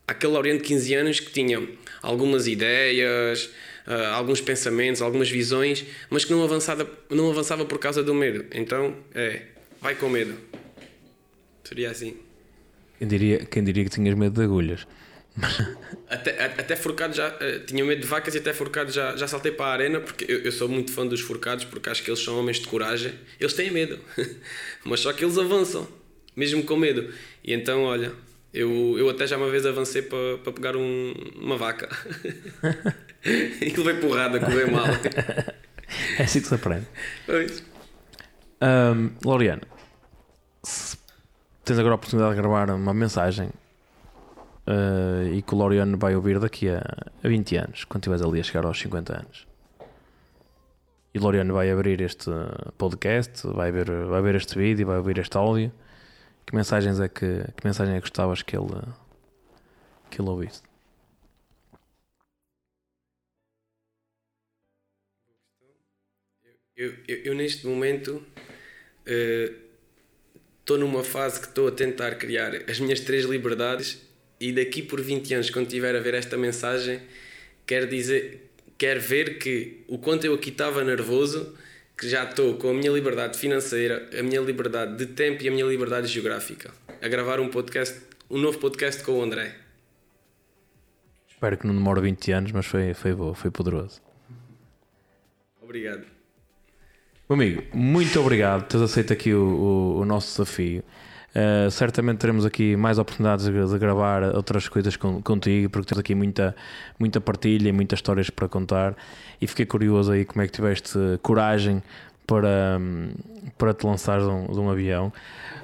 aquele Oriente de 15 anos que tinha algumas ideias uh, alguns pensamentos, algumas visões, mas que não avançava, não avançava por causa do medo. Então, é, vai com medo. Seria assim. Quem diria, quem diria que tinhas medo de agulhas? até, até forcado já uh, tinha medo de vacas e até forcado já, já saltei para a arena porque eu, eu, sou muito fã dos forcados porque acho que eles são homens de coragem eles têm medo mas só que eles avançam mesmo com medo e então olha Eu, eu até já uma vez avancei para, para pegar um, uma vaca. e levei porrada, correu mal. É assim que se aprende. Pois. Um, Laureano, tens agora a oportunidade de gravar uma mensagem uh, e que o Laureano vai ouvir daqui a, a 20 anos, quando estiveres ali a chegar aos 50 anos. E o Laureano vai abrir este podcast, vai ver, vai ver este vídeo, vai ouvir este áudio. Que mensagens é que, que mensagem é que gostavas que ele, que ele ouvisse? Eu, eu, eu neste momento estou uh, numa fase que estou a tentar criar as minhas três liberdades e daqui por 20 anos, quando estiver a ver esta mensagem, quero dizer, quero ver que o quanto eu aqui estava nervoso, que já estou com a minha liberdade financeira, a minha liberdade de tempo e a minha liberdade geográfica, a gravar um podcast, um novo podcast com o André. Espero que não demore 20 anos, mas foi, foi bom, foi poderoso. Obrigado. Meu amigo, muito obrigado por teres aceito aqui o, o, o nosso desafio. Uh, certamente teremos aqui mais oportunidades de, gravar outras coisas com, contigo, porque temos aqui muita, muita partilha e muitas histórias para contar. E fiquei curioso aí como é que tiveste coragem para, para te lançares de um, de um avião.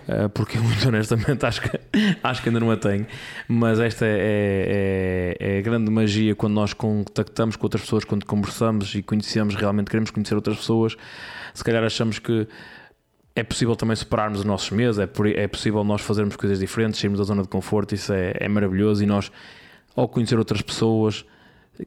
Uh, porque muito honestamente acho que, acho que ainda não a tenho. Mas esta é, é, é a grande magia quando nós contactamos com outras pessoas, quando conversamos e conhecemos, realmente queremos conhecer outras pessoas. Se calhar achamos que é possível também superarmos os nossos medos, é, é possível nós fazermos coisas diferentes, sairmos da zona de conforto, isso é, é maravilhoso. E nós, ao conhecer outras pessoas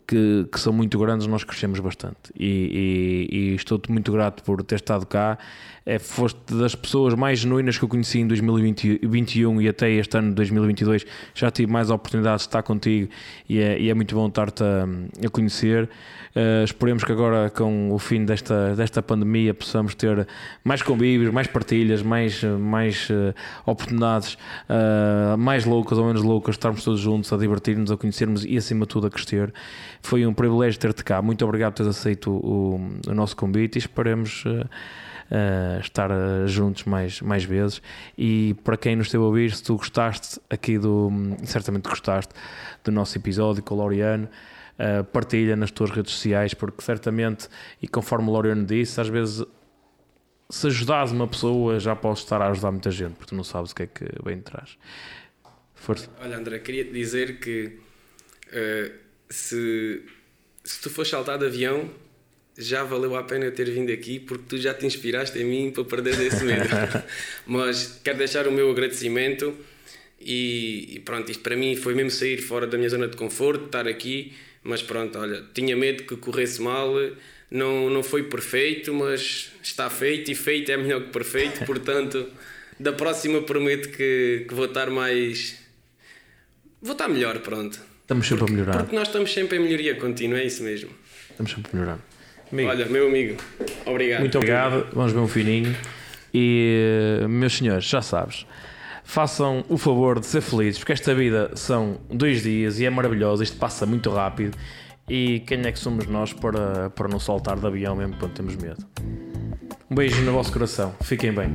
que, que são muito grandes, nós crescemos bastante. E, e, e estou-te muito grato por ter estado cá. É, foste das pessoas mais genuínas que eu conheci em 2021 e até este ano de 2022. Já tive mais oportunidades de estar contigo e é, e é muito bom estar-te a, a conhecer. Uh, esperemos que agora, com o fim desta, desta pandemia, possamos ter mais convívios, mais partilhas, mais, mais uh, oportunidades, uh, mais loucas ou menos loucas, estarmos todos juntos a divertir-nos, a conhecermos e, acima de tudo, a crescer. Foi um privilégio ter-te cá. Muito obrigado por teres aceito o, o nosso convite e esperemos. Uh, estar uh, juntos mais, mais vezes. E para quem nos esteve a ouvir, se tu gostaste aqui do. certamente gostaste do nosso episódio com o Laureano. Uh, partilha nas tuas redes sociais, porque certamente, e conforme o Laureano disse, às vezes se ajudares uma pessoa já podes estar a ajudar muita gente, porque tu não sabes o que é que de trás. Força. Olha, André, queria te dizer que se, se tu fores saltar de avião, já valeu a pena eu ter vindo aqui porque tu já te inspiraste em mim para perder esse medo. Mas quero deixar o meu agradecimento e, e, pronto, isto para mim foi mesmo sair fora da minha zona de conforto, estar aqui mas pronto, olha, tinha medo que corresse mal, não, não foi perfeito, mas está feito e feito é melhor que perfeito, portanto, da próxima prometo que, que vou estar mais. Vou estar melhor, pronto. Estamos sempre porque, a melhorar. Porque nós estamos sempre em melhoria contínua, é isso mesmo. Estamos sempre a melhorar. Amigo, Olha, meu amigo, obrigado. Muito obrigado, vamos ver um fininho. E, meus senhores, já sabes, façam o favor de ser felizes, porque esta vida são dois dias e é maravilhosa, isto passa muito rápido. E quem é que somos nós para, para não soltar de avião mesmo quando temos medo? Um beijo no vosso coração, fiquem bem.